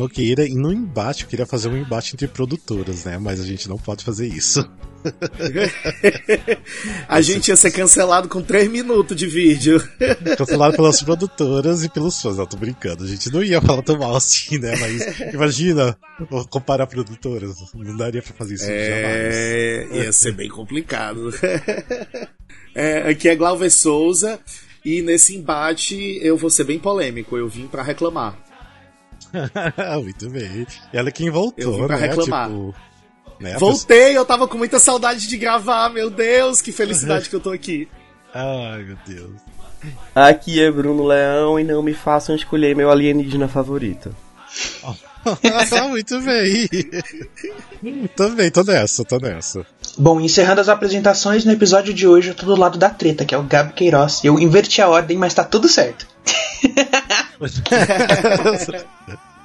Rafael Nogueira e no embate, eu queria fazer um embate entre produtoras, né? Mas a gente não pode fazer isso. a gente ia ser cancelado com 3 minutos de vídeo. Cancelado pelas produtoras e pelos fãs, não, tô brincando. A gente não ia falar tão mal assim, né? Mas imagina comparar produtoras. Não daria pra fazer isso é... jamais. Ia ser bem complicado. É, aqui é Glauber Souza. E nesse embate eu vou ser bem polêmico, eu vim para reclamar. Muito bem. E ela quem voltou, eu vim pra né? reclamar. Tipo, né? Voltei, eu tava com muita saudade de gravar, meu Deus, que felicidade que eu tô aqui. Ai, meu Deus. Aqui é Bruno Leão e não me façam escolher meu alienígena favorito. Muito bem. Também, tô nessa, tô nessa. Bom, encerrando as apresentações, no episódio de hoje eu tô do lado da treta, que é o Gabi Queiroz. Eu inverti a ordem, mas tá tudo certo.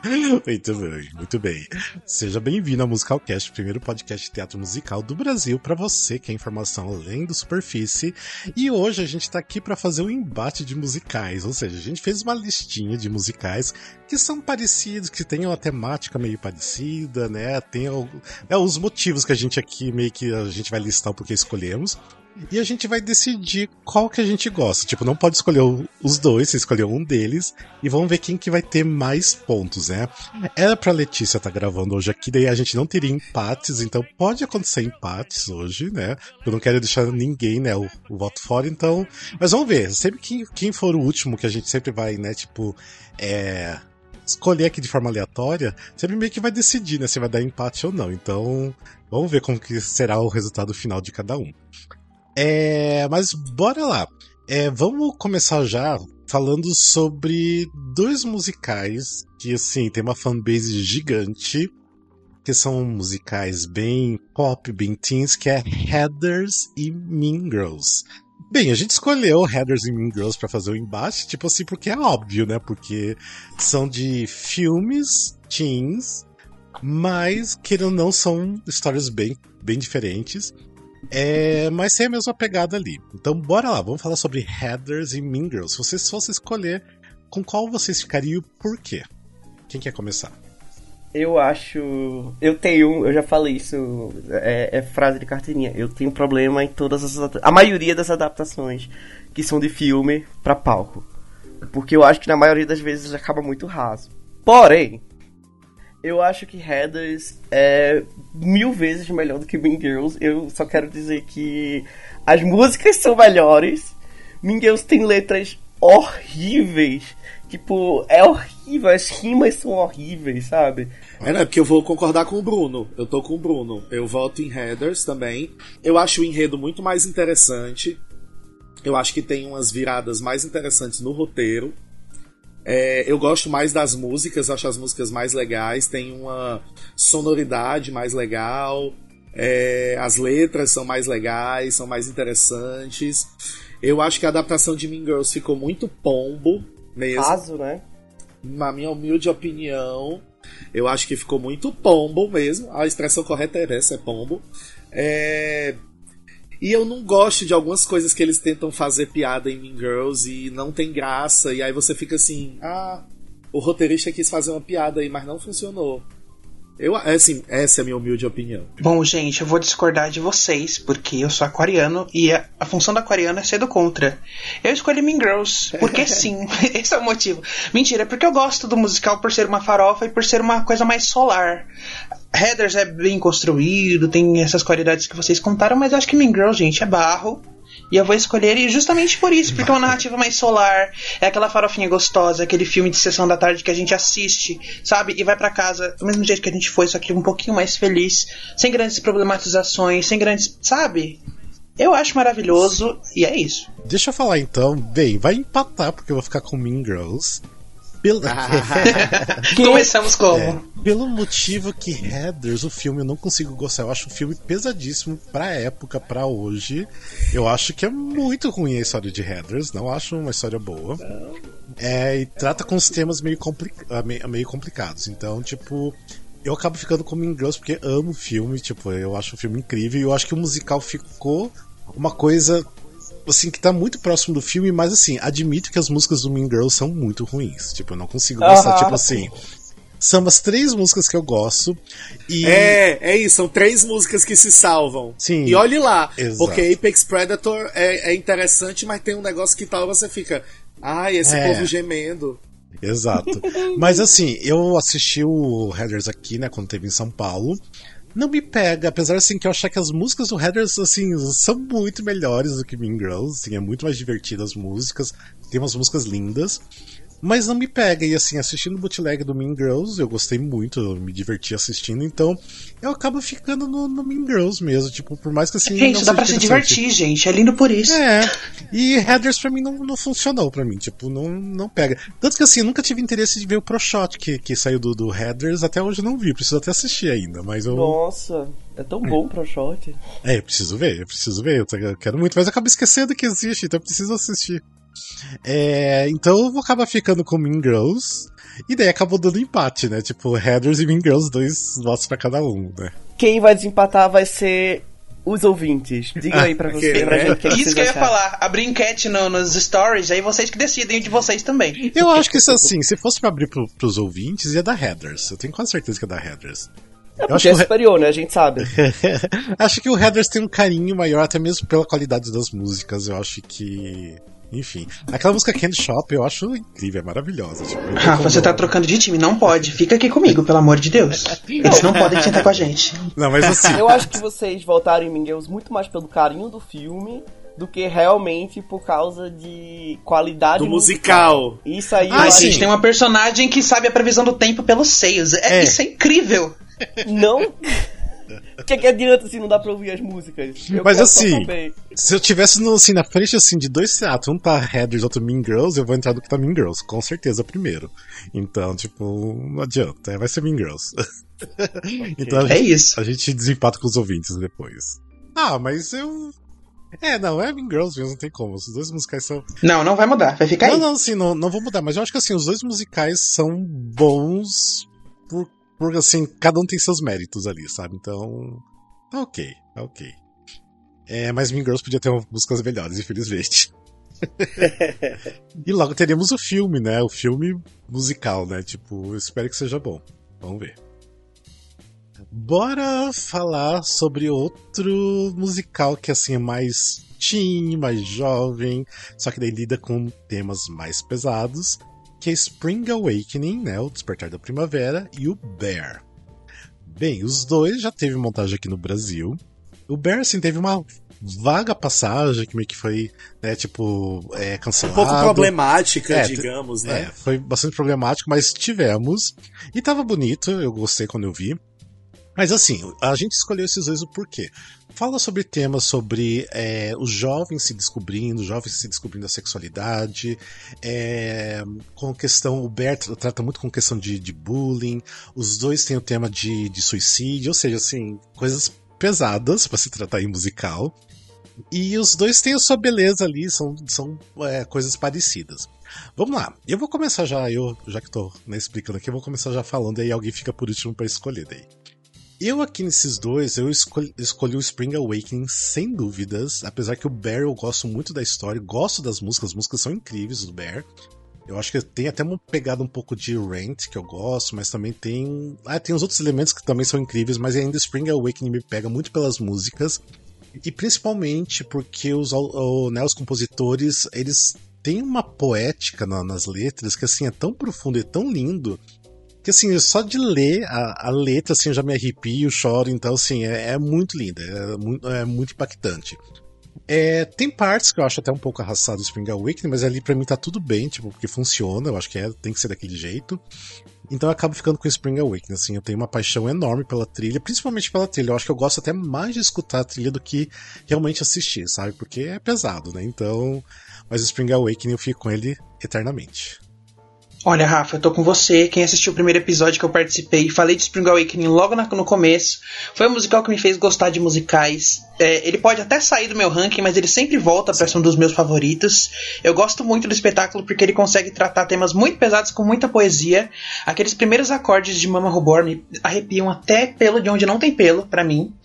Muito bem, muito bem. Seja bem-vindo ao Musicalcast, primeiro podcast de teatro musical do Brasil, para você que é informação além do superfície. E hoje a gente está aqui para fazer um embate de musicais, ou seja, a gente fez uma listinha de musicais que são parecidos, que têm uma temática meio parecida, né? Tem é, os motivos que a gente aqui meio que a gente vai listar porque escolhemos. E a gente vai decidir qual que a gente gosta. Tipo, não pode escolher os dois, você escolheu um deles. E vamos ver quem que vai ter mais pontos, né? Era pra Letícia estar tá gravando hoje aqui, daí a gente não teria empates, então pode acontecer empates hoje, né? Eu não quero deixar ninguém, né, o, o voto fora, então. Mas vamos ver. Sempre quem, quem for o último, que a gente sempre vai, né, tipo, é escolher aqui de forma aleatória, sempre meio que vai decidir, né, se vai dar empate ou não. Então, vamos ver como que será o resultado final de cada um. É, mas bora lá. É, vamos começar já falando sobre dois musicais que, assim, tem uma fanbase gigante, que são musicais bem pop, bem teens, que é Headers e Mean Girls. Bem, a gente escolheu Headers e Mean Girls para fazer o embate, tipo assim, porque é óbvio, né? Porque são de filmes teens, mas que não são histórias bem, bem diferentes. É, mas tem a mesma pegada ali. Então, bora lá, vamos falar sobre Headers e Mean Girls. Se vocês fossem escolher, com qual vocês ficariam e por quê? Quem quer começar? Eu acho. Eu tenho. Eu já falei isso. É, é frase de carteirinha. Eu tenho problema em todas as. A maioria das adaptações que são de filme para palco. Porque eu acho que na maioria das vezes acaba muito raso. Porém, eu acho que Headers é mil vezes melhor do que Mean Girls. Eu só quero dizer que as músicas são melhores. Mean Girls tem letras horríveis. Tipo, é horrível, as rimas são horríveis, sabe? É? Porque eu vou concordar com o Bruno. Eu tô com o Bruno. Eu voto em Headers também. Eu acho o enredo muito mais interessante. Eu acho que tem umas viradas mais interessantes no roteiro. É, eu gosto mais das músicas, acho as músicas mais legais, tem uma sonoridade mais legal, é, as letras são mais legais, são mais interessantes. Eu acho que a adaptação de Mean Girls ficou muito pombo mesmo. Né? Na minha humilde opinião, eu acho que ficou muito pombo mesmo. A expressão correta é essa, é pombo. É, e eu não gosto de algumas coisas que eles tentam fazer piada em Mean Girls e não tem graça. E aí você fica assim, ah, o roteirista quis fazer uma piada aí, mas não funcionou. Eu, é assim, essa é a minha humilde opinião. Bom, gente, eu vou discordar de vocês, porque eu sou aquariano e a, a função do aquariano é ser do contra. Eu escolhi Mean Girls, porque sim, esse é o motivo. Mentira, é porque eu gosto do musical por ser uma farofa e por ser uma coisa mais solar. Headers é bem construído, tem essas qualidades que vocês contaram, mas eu acho que Mean Girls, gente, é barro. E eu vou escolher ele justamente por isso, porque é uma narrativa mais solar, é aquela farofinha gostosa, aquele filme de sessão da tarde que a gente assiste, sabe? E vai para casa do mesmo jeito que a gente foi, só que um pouquinho mais feliz, sem grandes problematizações, sem grandes. Sabe? Eu acho maravilhoso e é isso. Deixa eu falar então. Bem, vai empatar porque eu vou ficar com Mean Girls. Pelo... Começamos como? É, pelo motivo que Headers, o filme, eu não consigo gostar. Eu acho um filme pesadíssimo pra época, pra hoje. Eu acho que é muito ruim a história de Headers, não acho uma história boa. É, e trata com os temas meio, complica ah, meio, complicados. Então, tipo, eu acabo ficando com Mean Girls porque amo o filme, tipo, eu acho o filme incrível e eu acho que o musical ficou uma coisa assim que tá muito próximo do filme, mas assim, admito que as músicas do Mean Girls são muito ruins. Tipo, eu não consigo gostar, Ah, tipo assim. São as três músicas que eu gosto e É, é isso, são três músicas que se salvam. Sim. E olhe lá, Exato. porque Apex Predator é, é interessante, mas tem um negócio que tal você fica. Ai, esse É. povo gemendo. Exato. Mas assim, eu assisti o Headers aqui, né, quando teve em São Paulo. Não me pega, apesar assim que eu achar que as músicas do Headers assim são muito melhores do que Mean Girls, assim, é muito mais divertida as músicas, tem umas músicas lindas. Mas não me pega, e assim, assistindo o bootleg do Mean Girls, eu gostei muito, eu me diverti assistindo, então eu acabo ficando no, no Mean Girls mesmo, tipo, por mais que assim. Gente, não dá pra se divertir, gente. É lindo por isso. É, e Headers pra mim não, não funcionou pra mim, tipo, não, não pega. Tanto que assim, eu nunca tive interesse de ver o Pro Shot que, que saiu do, do Headers, até hoje eu não vi, preciso até assistir ainda, mas eu. Nossa, é tão bom pro shot. É, eu preciso ver, eu preciso ver, eu quero muito, mas eu acabo esquecendo que existe, então eu preciso assistir. É, então eu vou acabar ficando com Mean Girls, e daí acabou dando empate, né? Tipo, Headers e Mean Girls, dois votos pra cada um, né? Quem vai desempatar vai ser os ouvintes. Diga aí pra, você, ok, pra gente que, que Isso que eu ia falar. Abrir enquete no- nos stories, aí vocês que decidem de vocês também. Eu acho que isso assim, se fosse pra abrir pro, pros ouvintes, ia dar Headers. Eu tenho quase certeza que ia dar Headers. Eu Porque é o He- superior, né? A gente sabe. acho que o Headers tem um carinho maior, até mesmo pela qualidade das músicas. Eu acho que. Enfim. Aquela música Candy Shop eu acho incrível, é maravilhosa. Tipo, Ah, como- você tá trocando de time. Não pode. Fica aqui comigo, pelo amor de Deus. Eles não podem sentar com a gente. Não, mas assim. Eu acho que vocês votaram em Girls muito mais pelo carinho do filme do que realmente por causa de qualidade Do musical. Isso aí Ah, gente, tem uma personagem que sabe a previsão do tempo pelos seios. É, É. Isso é incrível. não. O que, que adianta se não dá pra ouvir as músicas? Eu Mas assim. Se eu tivesse no, assim, na frente assim, de dois teatros, um tá Headers outro Mean Girls, eu vou entrar no que tá Mean Girls, com certeza primeiro. Então, tipo, não adianta, é, vai ser Mean Girls. então a É gente, isso. a gente desempata com os ouvintes depois. Ah, mas eu. É, não, é Mean Girls mesmo, não tem como. Os dois musicais são. Não, não vai mudar. Vai ficar Não, aí. não, assim, não, não vou mudar, mas eu acho que assim, os dois musicais são bons por, por assim, cada um tem seus méritos ali, sabe? Então. Tá ok, tá ok. É, mas Mean Girls podia ter músicas melhores, infelizmente. e logo teremos o filme, né? O filme musical, né? Tipo, espero que seja bom. Vamos ver. Bora falar sobre outro musical que assim é mais teen, mais jovem, só que daí lida com temas mais pesados, que é Spring Awakening, né, o Despertar da Primavera, e o Bear. Bem, os dois já teve montagem aqui no Brasil. O Bear, assim, teve uma vaga passagem que meio que foi, né, tipo, é, Um cancelado. pouco problemática, É, digamos, É, né? foi bastante problemático, mas tivemos. E tava bonito, eu gostei quando eu vi. Mas assim, a gente escolheu esses dois o porquê. Fala sobre temas sobre é, os jovens se descobrindo, os jovens se descobrindo a sexualidade, é, com questão, o Bert trata muito com questão de, de bullying, os dois têm o tema de, de suicídio, ou seja, assim, coisas pesadas para se tratar em musical. E os dois têm a sua beleza ali, são, são é, coisas parecidas. Vamos lá, eu vou começar já, eu já que tô né, explicando aqui, eu vou começar já falando, e aí alguém fica por último para escolher daí. Eu aqui nesses dois, eu escolhi, escolhi o Spring Awakening sem dúvidas, apesar que o Bear eu gosto muito da história, gosto das músicas, as músicas são incríveis do Bear. Eu acho que tem até uma pegada um pouco de Rent, que eu gosto, mas também tem. Ah, tem os outros elementos que também são incríveis, mas ainda Spring Awakening me pega muito pelas músicas. E principalmente porque os, né, os compositores, eles têm uma poética na, nas letras que assim é tão profundo e tão lindo que assim, só de ler a, a letra assim, eu já me arrepio, choro, então assim, é, é muito linda, é muito, é muito impactante. É, tem partes que eu acho até um pouco arrastado do Spring Awakening, mas ali pra mim tá tudo bem, tipo, porque funciona, eu acho que é, tem que ser daquele jeito. Então eu acabo ficando com o Spring Awakening, assim, eu tenho uma paixão enorme pela trilha, principalmente pela trilha. Eu acho que eu gosto até mais de escutar a trilha do que realmente assistir, sabe? Porque é pesado, né? Então, mas o Spring Awakening eu fico com ele eternamente. Olha, Rafa, eu tô com você. Quem assistiu o primeiro episódio que eu participei, falei de Spring Awakening logo no começo. Foi um musical que me fez gostar de musicais. É, ele pode até sair do meu ranking, mas ele sempre volta para ser um dos meus favoritos. Eu gosto muito do espetáculo porque ele consegue tratar temas muito pesados com muita poesia. Aqueles primeiros acordes de Mama Reborn me arrepiam até pelo de onde não tem pelo, para mim.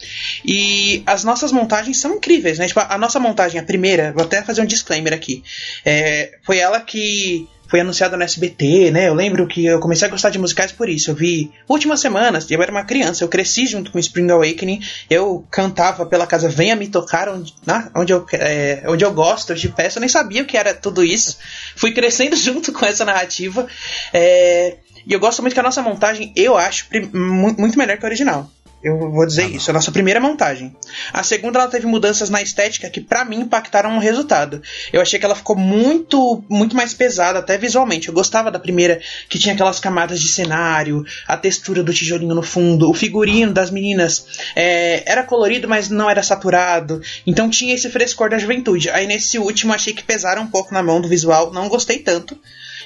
E as nossas montagens são incríveis, né? Tipo, a nossa montagem, a primeira, vou até fazer um disclaimer aqui. É, foi ela que foi anunciado no SBT, né? Eu lembro que eu comecei a gostar de musicais por isso. Eu vi últimas semanas, eu era uma criança, eu cresci junto com Spring Awakening, eu cantava pela casa Venha Me Tocar, onde, né? onde, eu, é, onde eu gosto de peça, eu nem sabia o que era tudo isso. Fui crescendo junto com essa narrativa. É, e eu gosto muito que a nossa montagem, eu acho, muito melhor que a original. Eu vou dizer ah, isso, a nossa primeira montagem. A segunda ela teve mudanças na estética que para mim impactaram o resultado. Eu achei que ela ficou muito muito mais pesada até visualmente. Eu gostava da primeira que tinha aquelas camadas de cenário, a textura do tijolinho no fundo, o figurino das meninas é, era colorido, mas não era saturado. Então tinha esse frescor da juventude. Aí nesse último achei que pesaram um pouco na mão do visual, não gostei tanto.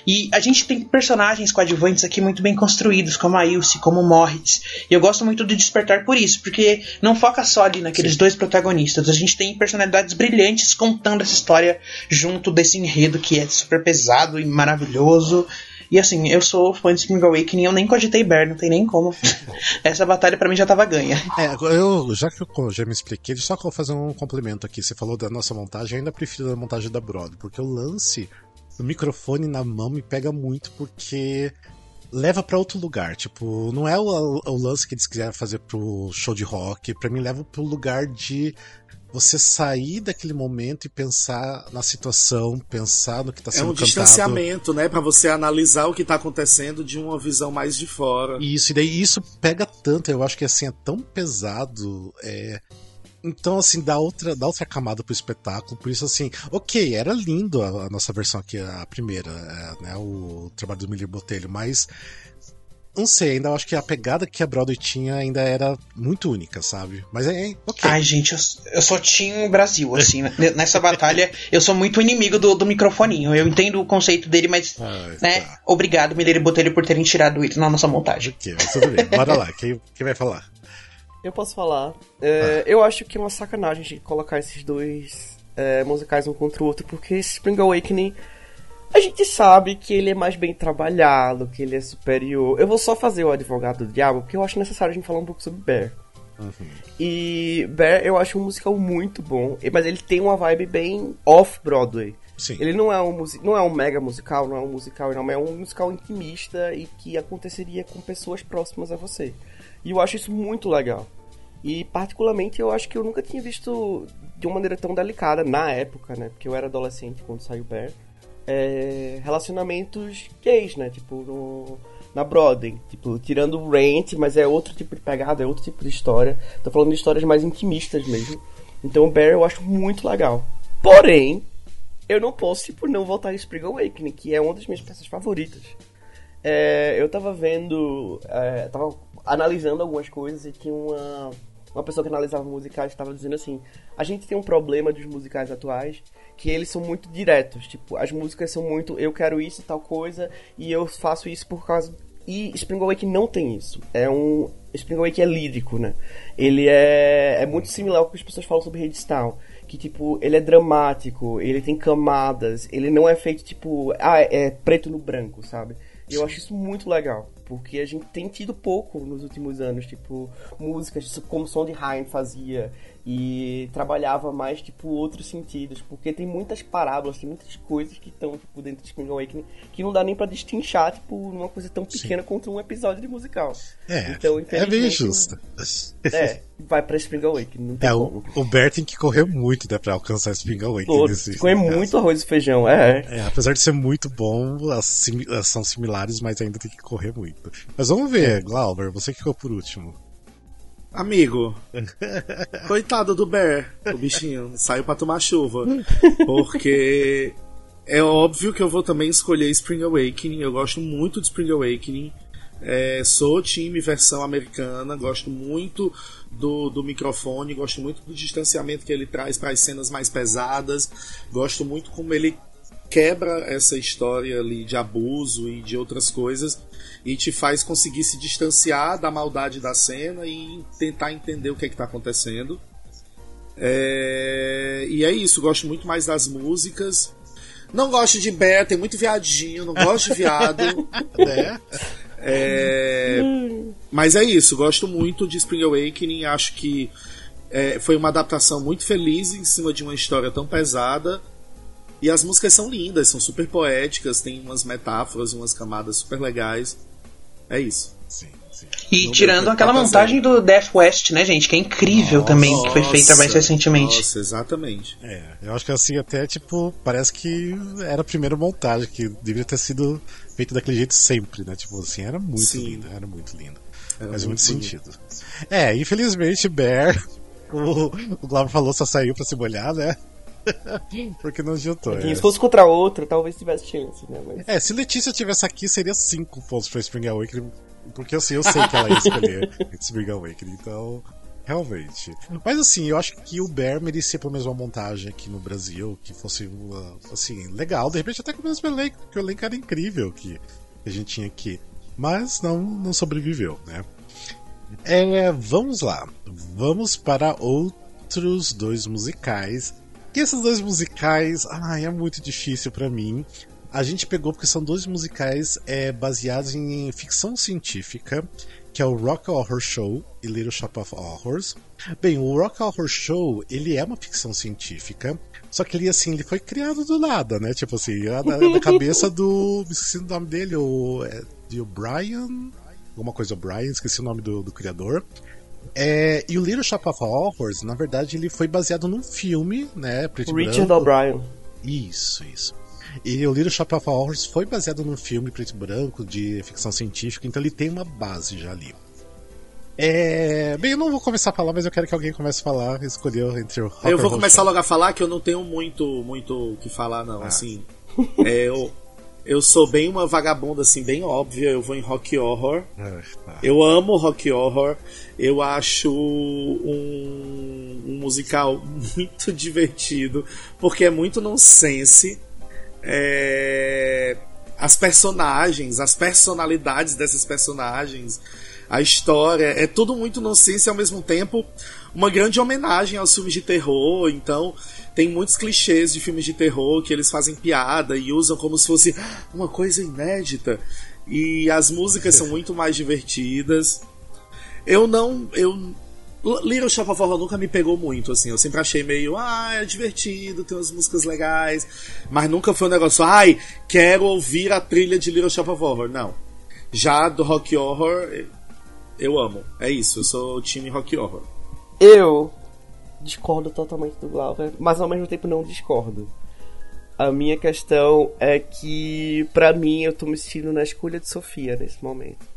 E a gente tem personagens coadjuvantes aqui muito bem construídos, como a Ilse, como o Morris. E eu gosto muito do Despertar por isso, porque não foca só ali naqueles Sim. dois protagonistas. A gente tem personalidades brilhantes contando essa história junto desse enredo que é super pesado e maravilhoso. E assim, eu sou fã de Spring Awakening, eu nem cogitei Bear, não tem nem como. Essa batalha para mim já tava ganha. É, eu, já que eu já me expliquei, só que eu vou fazer um complemento aqui. Você falou da nossa montagem, eu ainda prefiro a montagem da Broad, porque o lance o microfone na mão me pega muito porque leva para outro lugar. Tipo, não é o, o, lance que eles quiseram fazer pro show de rock. para mim, leva pro lugar de você sair daquele momento e pensar na situação, pensar no que tá sendo cantado. É um cantado. distanciamento, né, para você analisar o que tá acontecendo de uma visão mais de fora. Isso, e daí isso pega tanto, eu acho que assim é tão pesado, é, então, assim, dá outra, dá outra camada pro espetáculo. Por isso, assim, ok, era lindo a, a nossa versão aqui, a primeira, é, né? O trabalho do Miller Botelho, mas. Não sei, ainda acho que a pegada que a Broadway tinha ainda era muito única, sabe? Mas é, é ok. Ai, gente, eu, eu sou Team Brasil, assim. Né? Nessa batalha, eu sou muito inimigo do, do microfoninho. Eu entendo o conceito dele, mas. Ai, né? Tá. Obrigado, Miller Botelho, por terem tirado ele na nossa montagem. Ok, mas tudo bem. Bora lá, quem, quem vai falar? Eu posso falar. É, ah. Eu acho que é uma sacanagem de colocar esses dois é, musicais um contra o outro, porque Spring Awakening a gente sabe que ele é mais bem trabalhado, que ele é superior. Eu vou só fazer o advogado do diabo, porque eu acho necessário a gente falar um pouco sobre Bear. Uhum. E Bear eu acho um musical muito bom, mas ele tem uma vibe bem off-Broadway. Sim. Ele não é, um, não é um mega musical, não é um musical não, é um musical intimista e que aconteceria com pessoas próximas a você. E eu acho isso muito legal. E particularmente eu acho que eu nunca tinha visto de uma maneira tão delicada na época, né? Porque eu era adolescente quando saiu Bear. É, relacionamentos gays, né? Tipo, no, na Broadway. Tipo, tirando o Rent, mas é outro tipo de pegada, é outro tipo de história. Tô falando de histórias mais intimistas mesmo. Então o Bear eu acho muito legal. Porém, eu não posso, tipo, não voltar em Spring Awakening, que é uma das minhas peças favoritas. É, eu tava vendo. É, tava analisando algumas coisas e tinha uma, uma pessoa que analisava musicais estava dizendo assim: a gente tem um problema dos musicais atuais que eles são muito diretos. Tipo, as músicas são muito eu quero isso, tal coisa, e eu faço isso por causa. E Spring Awake não tem isso. É um. Spring Awake é lírico, né? Ele é, é muito similar ao que as pessoas falam sobre Redstone. Que, tipo, ele é dramático, ele tem camadas, ele não é feito, tipo, ah, é preto no branco, sabe? E eu acho isso muito legal porque a gente tem tido pouco nos últimos anos, tipo, músicas como Som de Ryan fazia, e trabalhava mais tipo outros sentidos, porque tem muitas parábolas, tem muitas coisas que estão tipo dentro de Spring Awakening que não dá nem para distinchar tipo numa coisa tão pequena Sim. contra um episódio de musical. É, então, é bem justo. É, vai para Spring Awakening, não tem é, como. O, o Bert tem que correr muito né, para alcançar Spring Awakening. Assim, correr muito arroz e feijão, é. é. Apesar de ser muito bom, as, sim, são similares, mas ainda tem que correr muito. Mas vamos ver, Glauber, você que ficou por último. Amigo, coitado do Bear, o bichinho, saiu para tomar chuva. Porque é óbvio que eu vou também escolher Spring Awakening. Eu gosto muito de Spring Awakening. É, sou time versão americana, gosto muito do, do microfone, gosto muito do distanciamento que ele traz para as cenas mais pesadas, gosto muito como ele quebra essa história ali de abuso e de outras coisas e te faz conseguir se distanciar da maldade da cena e tentar entender o que é está acontecendo. É... E é isso, gosto muito mais das músicas. Não gosto de Bear, tem muito viadinho, não gosto de viado. é. É... Mas é isso, gosto muito de Spring Awakening, acho que é, foi uma adaptação muito feliz em cima de uma história tão pesada. E as músicas são lindas, são super poéticas, tem umas metáforas, umas camadas super legais. É isso. Sim. E tirando aquela montagem do Death West, né, gente? Que é incrível nossa, também, que foi feita mais recentemente. Nossa, exatamente. É, eu acho que assim, até, tipo, parece que era a primeira montagem, que deveria ter sido feita daquele jeito sempre, né? Tipo assim, era muito Sim. lindo, era muito lindo. Era Faz muito, muito sentido. É, infelizmente, Bear, o, o Glauber falou, só saiu pra se molhar, né? Porque não adiantou. É. Se fosse contra outra, talvez tivesse chance, né? Mas... É, se Letícia tivesse aqui, seria 5 pontos pra Spring Awakening porque assim, eu sei que ela ia escolher Spring Awakening, então. Realmente. Mas assim, eu acho que o Bear merecia pelo menos uma montagem aqui no Brasil, que fosse assim, legal, de repente até com o mesmo elenco, porque o elenco era incrível que a gente tinha aqui. Mas não, não sobreviveu, né? É, vamos lá. Vamos para outros dois musicais. E esses dois musicais, ai, é muito difícil para mim. A gente pegou porque são dois musicais é, baseados em ficção científica, que é o Rock Horror Show e Little Shop of Horrors. Bem, o Rock Horror Show, ele é uma ficção científica, só que ele, assim, ele foi criado do nada, né? Tipo assim, na, na cabeça do... esqueci o nome dele, o... É, de O'Brien... Alguma coisa O'Brien, esqueci o nome do, do criador. É, e o Little Shop of Horrors, na verdade, ele foi baseado num filme, né? Preto Richard O'Brien. Isso, isso. E o Little Shop of Horrors foi baseado num filme preto e branco de ficção científica, então ele tem uma base já ali. É... Bem, eu não vou começar a falar, mas eu quero que alguém comece a falar. Escolheu entre o Eu vou começar logo a falar que eu não tenho muito muito o que falar, não. Ah. Assim, é, eu, eu sou bem uma vagabunda, assim, bem óbvia. Eu vou em rock horror. Tá. Eu amo rock horror. Eu acho um, um musical muito divertido, porque é muito nonsense é, as personagens, as personalidades dessas personagens, a história, é tudo muito nonsense e ao mesmo tempo uma grande homenagem aos filmes de terror. Então, tem muitos clichês de filmes de terror que eles fazem piada e usam como se fosse uma coisa inédita. E as músicas são muito mais divertidas. Eu não. Eu Little Shop of Horror nunca me pegou muito, assim. Eu sempre achei meio, ah, é divertido, tem umas músicas legais. Mas nunca foi um negócio, ai, quero ouvir a trilha de Little Shop of Horror. Não. Já do Rock Horror, eu amo. É isso, eu sou o time Rock Horror. Eu discordo totalmente do Glauber, mas ao mesmo tempo não discordo. A minha questão é que, para mim, eu tô me sentindo na escolha de Sofia nesse momento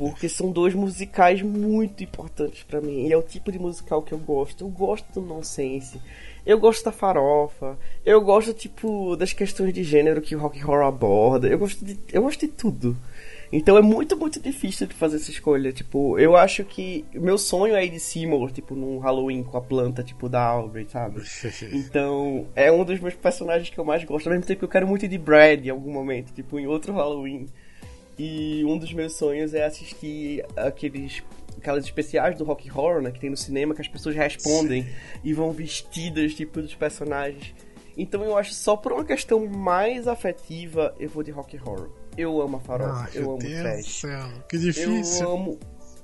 porque são dois musicais muito importantes para mim. E é o tipo de musical que eu gosto. Eu gosto do nonsense. Eu gosto da farofa. Eu gosto, tipo, das questões de gênero que o rock horror aborda. Eu gosto de, eu gosto de tudo. Então é muito, muito difícil de fazer essa escolha. Tipo, eu acho que. Meu sonho é ir de Seymour, tipo, num Halloween com a planta, tipo, da Aubrey, sabe? Então, é um dos meus personagens que eu mais gosto. Ao mesmo tempo que eu quero muito ir de Brad em algum momento, tipo, em outro Halloween. E um dos meus sonhos é assistir aqueles aquelas especiais do rock horror, né, que tem no cinema que as pessoas respondem Sim. e vão vestidas tipo dos personagens. Então eu acho só por uma questão mais afetiva eu vou de rock horror. Eu amo a farofa, ah, eu amo Deus trash. Céu, que difícil. Eu amo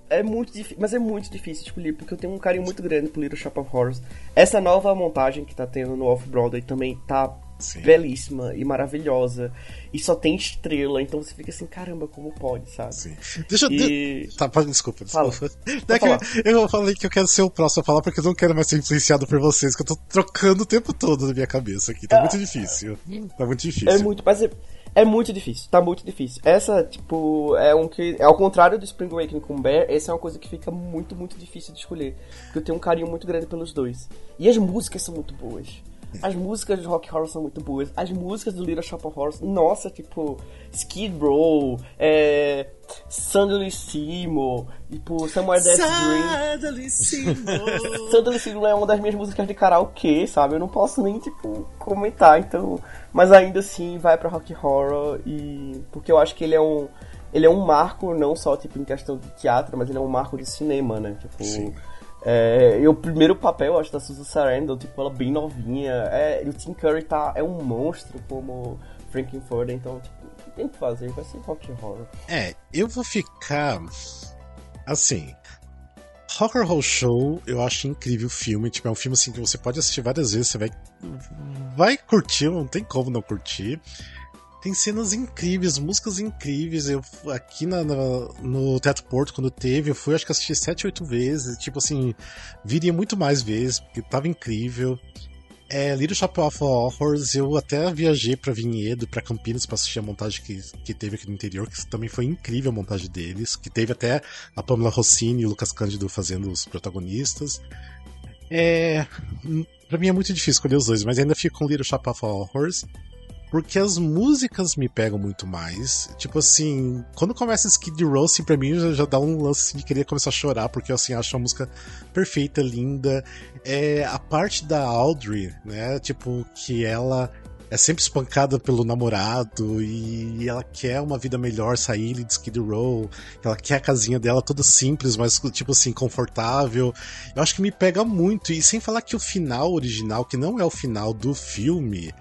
é muito difícil, mas é muito difícil escolher, porque eu tenho um carinho muito grande pro Little Shop of Horrors. Essa nova montagem que tá tendo no Off-Broadway também tá Sim. belíssima e maravilhosa. E só tem estrela, então você fica assim, caramba, como pode, sabe? Sim. Deixa eu. Tá, desculpa, desculpa. Fala. É eu falei que eu quero ser o próximo a falar porque eu não quero mais ser influenciado por vocês, que eu tô trocando o tempo todo na minha cabeça aqui. Tá ah, muito difícil. Tá muito difícil. É muito, mas é, é muito difícil, tá muito difícil. Essa, tipo, é um que. É ao contrário do Spring Awakening com Bear, essa é uma coisa que fica muito, muito difícil de escolher. Porque eu tenho um carinho muito grande pelos dois. E as músicas são muito boas. As músicas de Rock Horror são muito boas. As músicas do Little Shop of Horrors, nossa, tipo, Skid Row, é, Suddenly Seymour, tipo, Somewhere That's Green. Suddenly Seymour. Suddenly Seymour é uma das minhas músicas de karaokê, sabe? Eu não posso nem, tipo, comentar, então... Mas ainda assim, vai pra Rock Horror e... Porque eu acho que ele é um... Ele é um marco, não só, tipo, em questão de teatro, mas ele é um marco de cinema, né? Tipo... Sim. É, e o primeiro papel, eu acho, da Susan Sarandon, tipo, ela bem novinha. É, o Tim Curry tá, é um monstro como Frankenfurter, então, tipo, tem que fazer? Vai ser rock horror. É, eu vou ficar. Assim. Rock Horror Show, eu acho incrível o filme. Tipo, é um filme assim que você pode assistir várias vezes, você vai. Vai curtir, não tem como não curtir. Tem cenas incríveis, músicas incríveis. Eu aqui na, na, no Teatro Porto, quando teve, eu fui acho que assisti sete, oito vezes. Tipo assim, viria muito mais vezes, porque tava incrível. É, Little Shop of Horrors, eu até viajei para Vinhedo, para Campinas, para assistir a montagem que, que teve aqui no interior, que também foi incrível a montagem deles, que teve até a Pamela Rossini e o Lucas Cândido fazendo os protagonistas. É, para mim é muito difícil escolher os dois, mas ainda fico com Little Shop of Horrors, porque as músicas me pegam muito mais. Tipo assim, quando começa Skid Row, assim, pra mim já, já dá um lance assim, de querer começar a chorar, porque eu assim, acho a música perfeita, linda. É, a parte da Audrey, né? Tipo, que ela é sempre espancada pelo namorado e ela quer uma vida melhor, sair de Skid Row, ela quer a casinha dela toda simples, mas tipo assim, confortável. Eu acho que me pega muito, e sem falar que o final original, que não é o final do filme,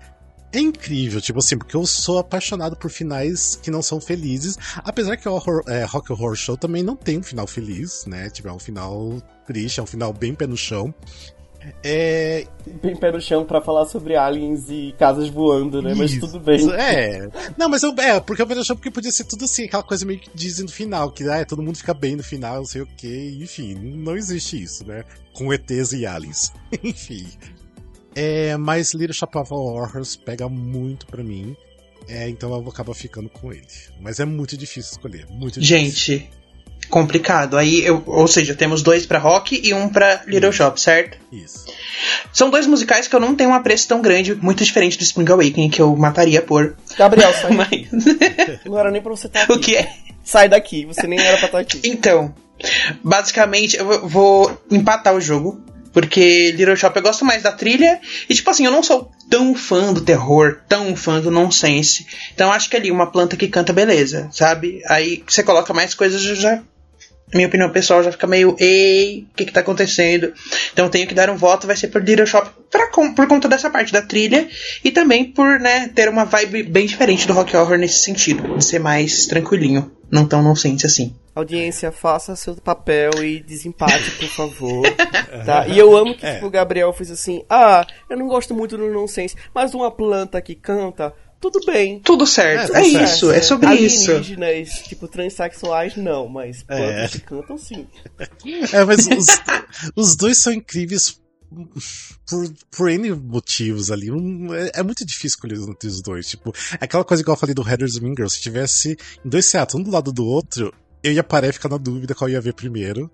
é incrível, tipo assim, porque eu sou apaixonado por finais que não são felizes, apesar que o horror, é, Rock Horror Show também não tem um final feliz, né? Tipo, é um final triste, é um final bem pé no chão. É... Bem pé no chão pra falar sobre aliens e casas voando, né? Mas tudo bem. É. Não, mas eu, é, porque eu pé no chão porque podia ser tudo assim, aquela coisa meio que dizem no final, que ah, todo mundo fica bem no final, não sei o que, enfim, não existe isso, né? Com ETs e aliens. enfim. É, mas Little Shop of Horrors pega muito pra mim. É, então eu acabo ficando com ele. Mas é muito difícil escolher. Muito difícil. Gente, complicado. Aí, eu, ou seja, temos dois pra rock e um pra Little Shop, certo? Isso. São dois musicais que eu não tenho um apreço tão grande, muito diferente do Spring Awakening, que eu mataria por. Gabriel, sai. Mas. Não era nem pra você estar aqui. o que é? Sai daqui, você nem era pra estar aqui. Então, basicamente, eu vou empatar o jogo. Porque Little Shop eu gosto mais da trilha. E tipo assim, eu não sou tão fã do terror, tão fã do nonsense. Então acho que ali uma planta que canta beleza, sabe? Aí você coloca mais coisas já. Minha opinião pessoal já fica meio, ei, o que que tá acontecendo? Então tenho que dar um voto, vai ser por Little Shop pra, por conta dessa parte da trilha e também por, né, ter uma vibe bem diferente do Rock Horror nesse sentido, de ser mais tranquilinho, não tão nonsense assim. Audiência, faça seu papel e desempate, por favor. tá? E eu amo que É. tipo, o Gabriel fez assim: Ah, eu não gosto muito do nonsense, mas uma planta que canta, tudo bem. Tudo certo, É, é, tudo certo. isso, é sobre isso. Alienígenas, tipo, transexuais, não, mas plantas É. que cantam, sim. É, mas os, os dois são incríveis por, por N motivos ali. É, é muito difícil escolher entre os dois. Tipo, é aquela coisa igual eu falei do Headers Mean Girls. Se tivesse em dois teatros, um do lado do outro, eu ia parar e ficar na dúvida qual ia ver primeiro.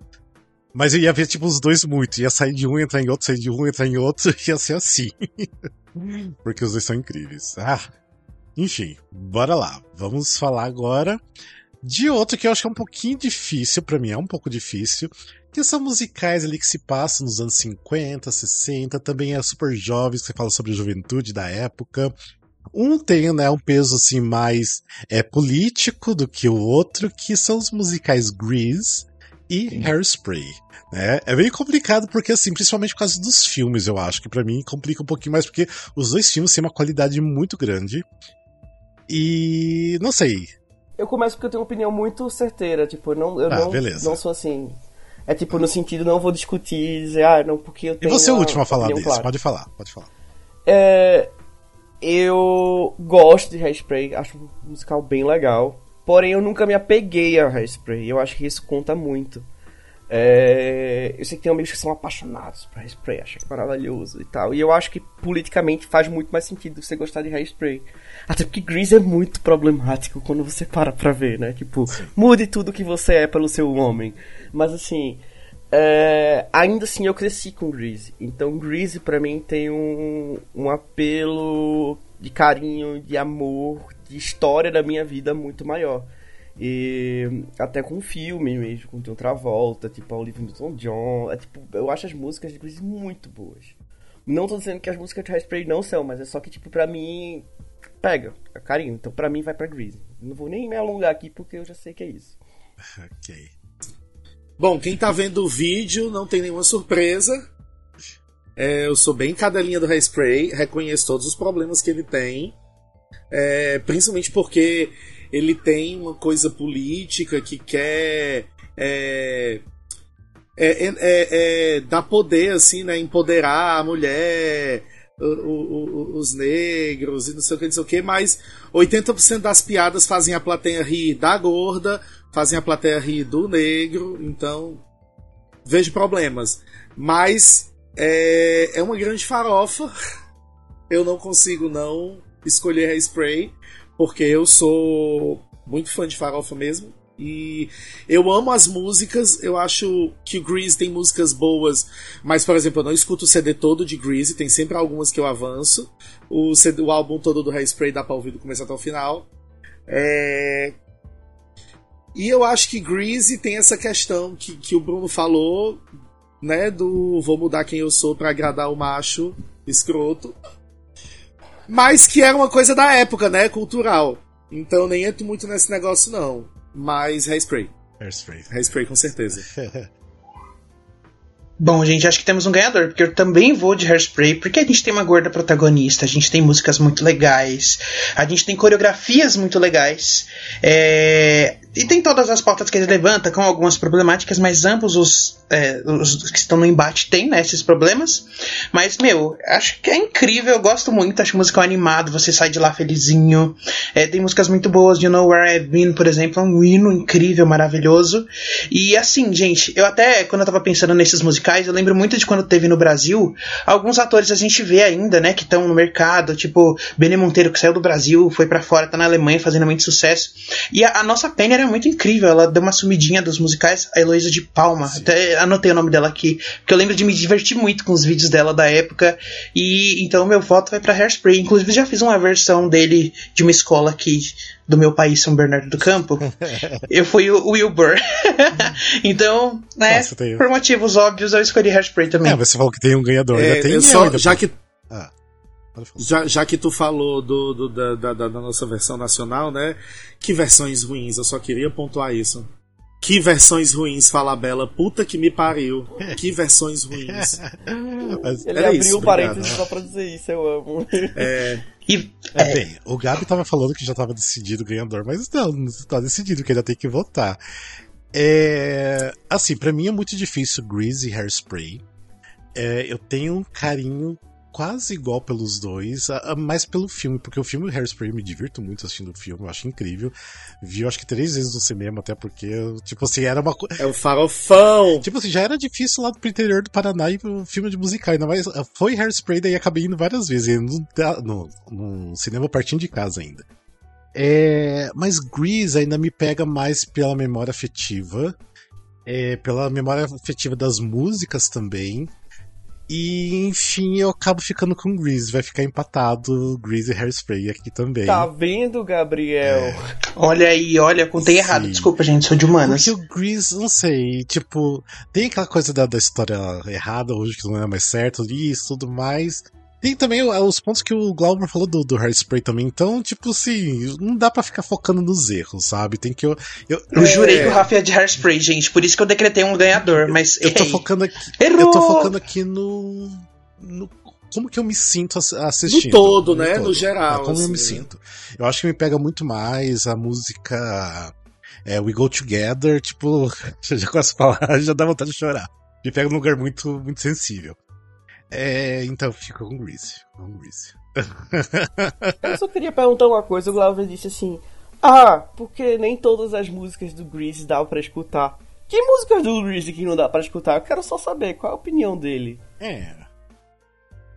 Mas eu ia ver, tipo, os dois muito. Ia sair de um, entrar em outro, sair de um, entrar em outro. Ia ser assim. Porque os dois são incríveis. Ah, enfim, bora lá. Vamos falar agora de outro que eu acho que é um pouquinho difícil, pra mim é um pouco difícil, que são musicais ali que se passam nos anos 50, 60, também é super que você fala sobre a juventude da época. Um tem, né, um peso assim mais é, político do que o outro, que são os musicais Grease e Hairspray. Né? É meio complicado porque, assim, principalmente por causa dos filmes, eu acho, que pra mim complica um pouquinho mais, porque os dois filmes têm uma qualidade muito grande. E não sei, Eu começo porque eu tenho uma opinião muito certeira, tipo, eu não, eu Ah, não, beleza. não sou assim. É tipo, no sentido, não vou discutir e dizer, ah, não, porque eu E tenho. você é o último a falar disso, clara. pode falar, pode falar. É, eu gosto de Hairspray, acho um musical bem legal. Porém, eu nunca me apeguei a Hairspray. Eu acho que isso conta muito. É, eu sei que tem amigos que são apaixonados por Hairspray, acham que é maravilhoso e tal. E eu acho que politicamente faz muito mais sentido você gostar de Hairspray. Até porque Grease é muito problemático quando você para pra ver, né? Tipo, mude tudo que você é pelo seu homem. Mas assim, é, ainda assim eu cresci com Grease. Então Grease pra mim tem um, um apelo de carinho, de amor, de história da minha vida muito maior. E até com filme mesmo, com John Travolta, tipo a Olivia Newton-John. É, tipo, eu acho as músicas de Grease muito boas. Não tô dizendo que as músicas de Hairspray não são, mas é só que, tipo, pra mim, pega, é carinho. Então pra mim vai pra Grease. Não vou nem me alongar aqui porque eu já sei que é isso. ok. Bom, quem tá vendo o vídeo não tem nenhuma surpresa. É, eu sou bem cadelinha do Hairspray, reconheço todos os problemas que ele tem. É, principalmente porque ele tem uma coisa política que quer é, é, é, é, dar poder, assim, né? Empoderar a mulher, o, o, os negros e não sei o que, não sei o que, mas 80% das piadas fazem a plateia rir da gorda, fazem a plateia rir do negro, então vejo problemas. Mas é, é uma grande farofa. Eu não consigo não escolher Hairspray, porque eu sou muito fã de farofa mesmo. E eu amo as músicas, eu acho que o Grease tem músicas boas, mas, por exemplo, eu não escuto o CD todo de Grease, tem sempre algumas que eu avanço. O, CD, o álbum todo do Hairspray dá pra ouvir do começo até o final. É... E eu acho que Grease tem essa questão que, que o Bruno falou, né, do vou mudar quem eu sou para agradar o macho escroto. Mas que era uma coisa da época, né, cultural. Então nem entro muito nesse negócio não. Mas Hairspray. Hairspray. Hairspray com certeza. Bom, gente, acho que temos um ganhador, porque eu também vou de Hairspray, porque a gente tem uma gorda protagonista, a gente tem músicas muito legais, a gente tem coreografias muito legais, é... e tem todas as pautas que ele levanta, com algumas problemáticas, mas ambos os, é, os que estão no embate têm né, esses problemas. Mas, meu, acho que é incrível, eu gosto muito, acho musical animado, você sai de lá felizinho. É, tem músicas muito boas, You Know Where I've Been, por exemplo, é um hino incrível, maravilhoso. E assim, gente, eu até, quando eu tava pensando nesses musicais, eu lembro muito de quando teve no Brasil, alguns atores a gente vê ainda, né, que estão no mercado, tipo Benny Monteiro, que saiu do Brasil, foi para fora, tá na Alemanha fazendo muito sucesso. E a, a nossa Era muito incrível, ela deu uma sumidinha dos musicais, a Heloísa de Palma, Sim. até anotei o nome dela aqui, porque eu lembro de me divertir muito com os vídeos dela da época, e então meu voto vai para Hairspray. Inclusive já fiz uma versão dele de uma escola aqui do meu país, São Bernardo do Campo, eu fui o Wilbur. então, né, Nossa, por motivos óbvios, eu escolhi Hairspray também. É, você falou que tem um ganhador. É, tem só, já que ah, já, já que tu falou do, do da, da, da, nossa versão nacional, né? Que versões ruins, eu só queria pontuar isso. Que versões ruins, fala Bela. Puta que me pariu. Que versões ruins. Ele abriu isso, parênteses só pra dizer isso, eu amo. É. E, é, é, bem, o Gabi tava falando que já tava decidido o ganhador, mas não, não tá decidido, que ainda tem que votar. É, assim, para mim é muito difícil Greasy e Hairspray. É, eu tenho um carinho quase igual pelos dois, mais pelo filme, porque o filme Hairspray me divirto muito assistindo o filme, eu acho incrível. Vi, eu acho que três vezes no cinema, até porque, tipo assim, era uma coisa. É o farofão! Tipo assim, já era difícil lá pro interior do Paraná e o filme de musical, ainda mais. Foi Hairspray, daí acabei indo várias vezes, no, no, no cinema partindo de casa ainda. É, mas Grease ainda me pega mais pela memória afetiva, é, pela memória afetiva das músicas também. E, enfim, eu acabo ficando com Grease. Vai ficar empatado Grease e Hairspray aqui também. Tá vendo, Gabriel? É. Olha aí, olha, contei Sim. errado. Desculpa, gente, sou de humanas. Porque o Grease, não sei, tipo, tem aquela coisa da, da história errada hoje que não é mais certo, isso, tudo mais. Tem também os pontos que o Glauber falou do, do Hairspray também. Então, tipo assim, não dá para ficar focando nos erros, sabe? Tem que. Eu, eu, eu é... jurei que o Rafa ia de Hairspray, gente. Por isso que eu decretei um ganhador, mas. Eu, eu tô focando aqui. Errou! Eu tô focando aqui no. no como que eu me sinto assistindo. No todo, no né? Todo. No geral. É, como assim. eu me assim. sinto. Eu acho que me pega muito mais a música é, We Go Together, tipo, já com as palavras já dá vontade de chorar. Me pega num lugar muito, muito sensível. É, então fica com Grease. Com Grease. Eu só queria perguntar uma coisa. O Glauber disse assim: Ah, porque nem todas as músicas do Grease dá para escutar. Que músicas do Grease que não dá para escutar? Eu quero só saber qual é a opinião dele. É.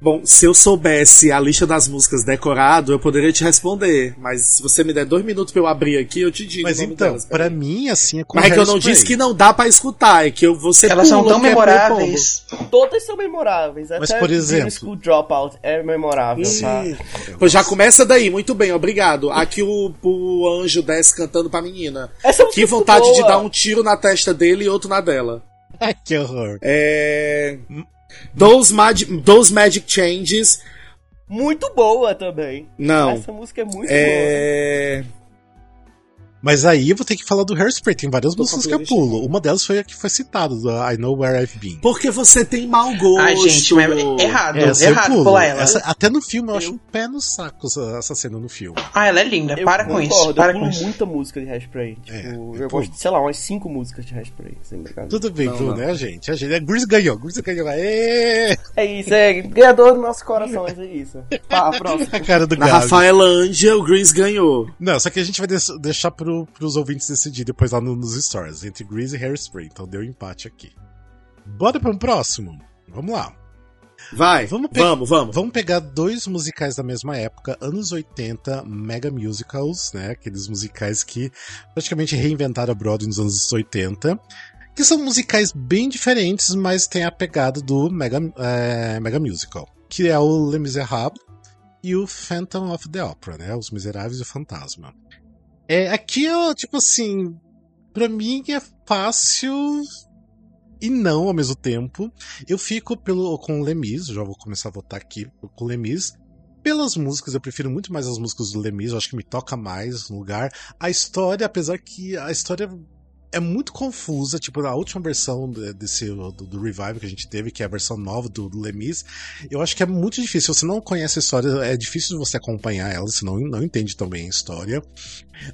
Bom, se eu soubesse a lista das músicas decorado, eu poderia te responder. Mas se você me der dois minutos pra eu abrir aqui, eu te digo. Mas então, delas, pra mim, assim, é com Mas é que eu não disse que não dá pra escutar, é que eu você Elas são tão memoráveis. Todas são memoráveis. Mas, Até por exemplo- School Dropout é memorável, tá? Pois já começa daí, muito bem, obrigado. Aqui o, o anjo desce cantando pra menina. Essa Que é vontade de dar um tiro na testa dele e outro na dela. Ai, que horror. É. Those, Mag Those Magic Changes. Muito boa também. Não. Essa música é muito boa. É. Mas aí eu vou ter que falar do Hairspray. Tem várias Tô músicas com que eu a pulo. Uma delas foi a que foi citada, do I Know Where I've Been. Porque você tem mau gosto. Ai, gente, mas é errado. Essa eu errado pulo. pular ela. Essa- até no filme eu acho um pé no saco essa, essa cena no filme. Ah, ela é linda. Eu para com isso. Para eu com pulo isso. muita música de Hairspray. Tipo, É, eu eu gosto de, sei lá, umas cinco músicas de Hairspray, sem brincadeira. Tudo bem, Não, tudo, não. né, gente? A gente a Grease ganhou, Grease ganhou. Aê! É isso, é ganhador dos nossos corações, é isso. Pá, próximo. A cara do Na Gabi. Rafaelândia, o Grease ganhou. Não, só que a gente vai deixar pro, pros ouvintes decidir depois lá no- nos stories, entre Grease e Hairspray. Então deu empate aqui. Bora pro próximo? Vamos lá. Vai, Vamos vamos, vamos. Vamos pegar dois musicais da mesma época, anos 80, mega musicals, né? Aqueles musicais que praticamente reinventaram a Broadway nos anos 80. Que são musicais bem diferentes, mas tem a pegada do mega, é, mega musical. Que é o Les Miserables e o Phantom of the Opera, né? Os Miseráveis e o Fantasma. É, aqui é, tipo assim, pra mim é fácil e não ao mesmo tempo. Eu fico pelo, com o Lemis, já vou começar a votar aqui com o Lemis. Pelas músicas, eu prefiro muito mais as músicas do Lemis, eu acho que me toca mais no lugar. A história, apesar que a história é muito confusa, tipo, a última versão de- desse do, do Revive que a gente teve, que é a versão nova do, do Lemis, eu acho que é muito difícil. Se você não conhece a história, é difícil você acompanhar ela, se não, não entende também a história.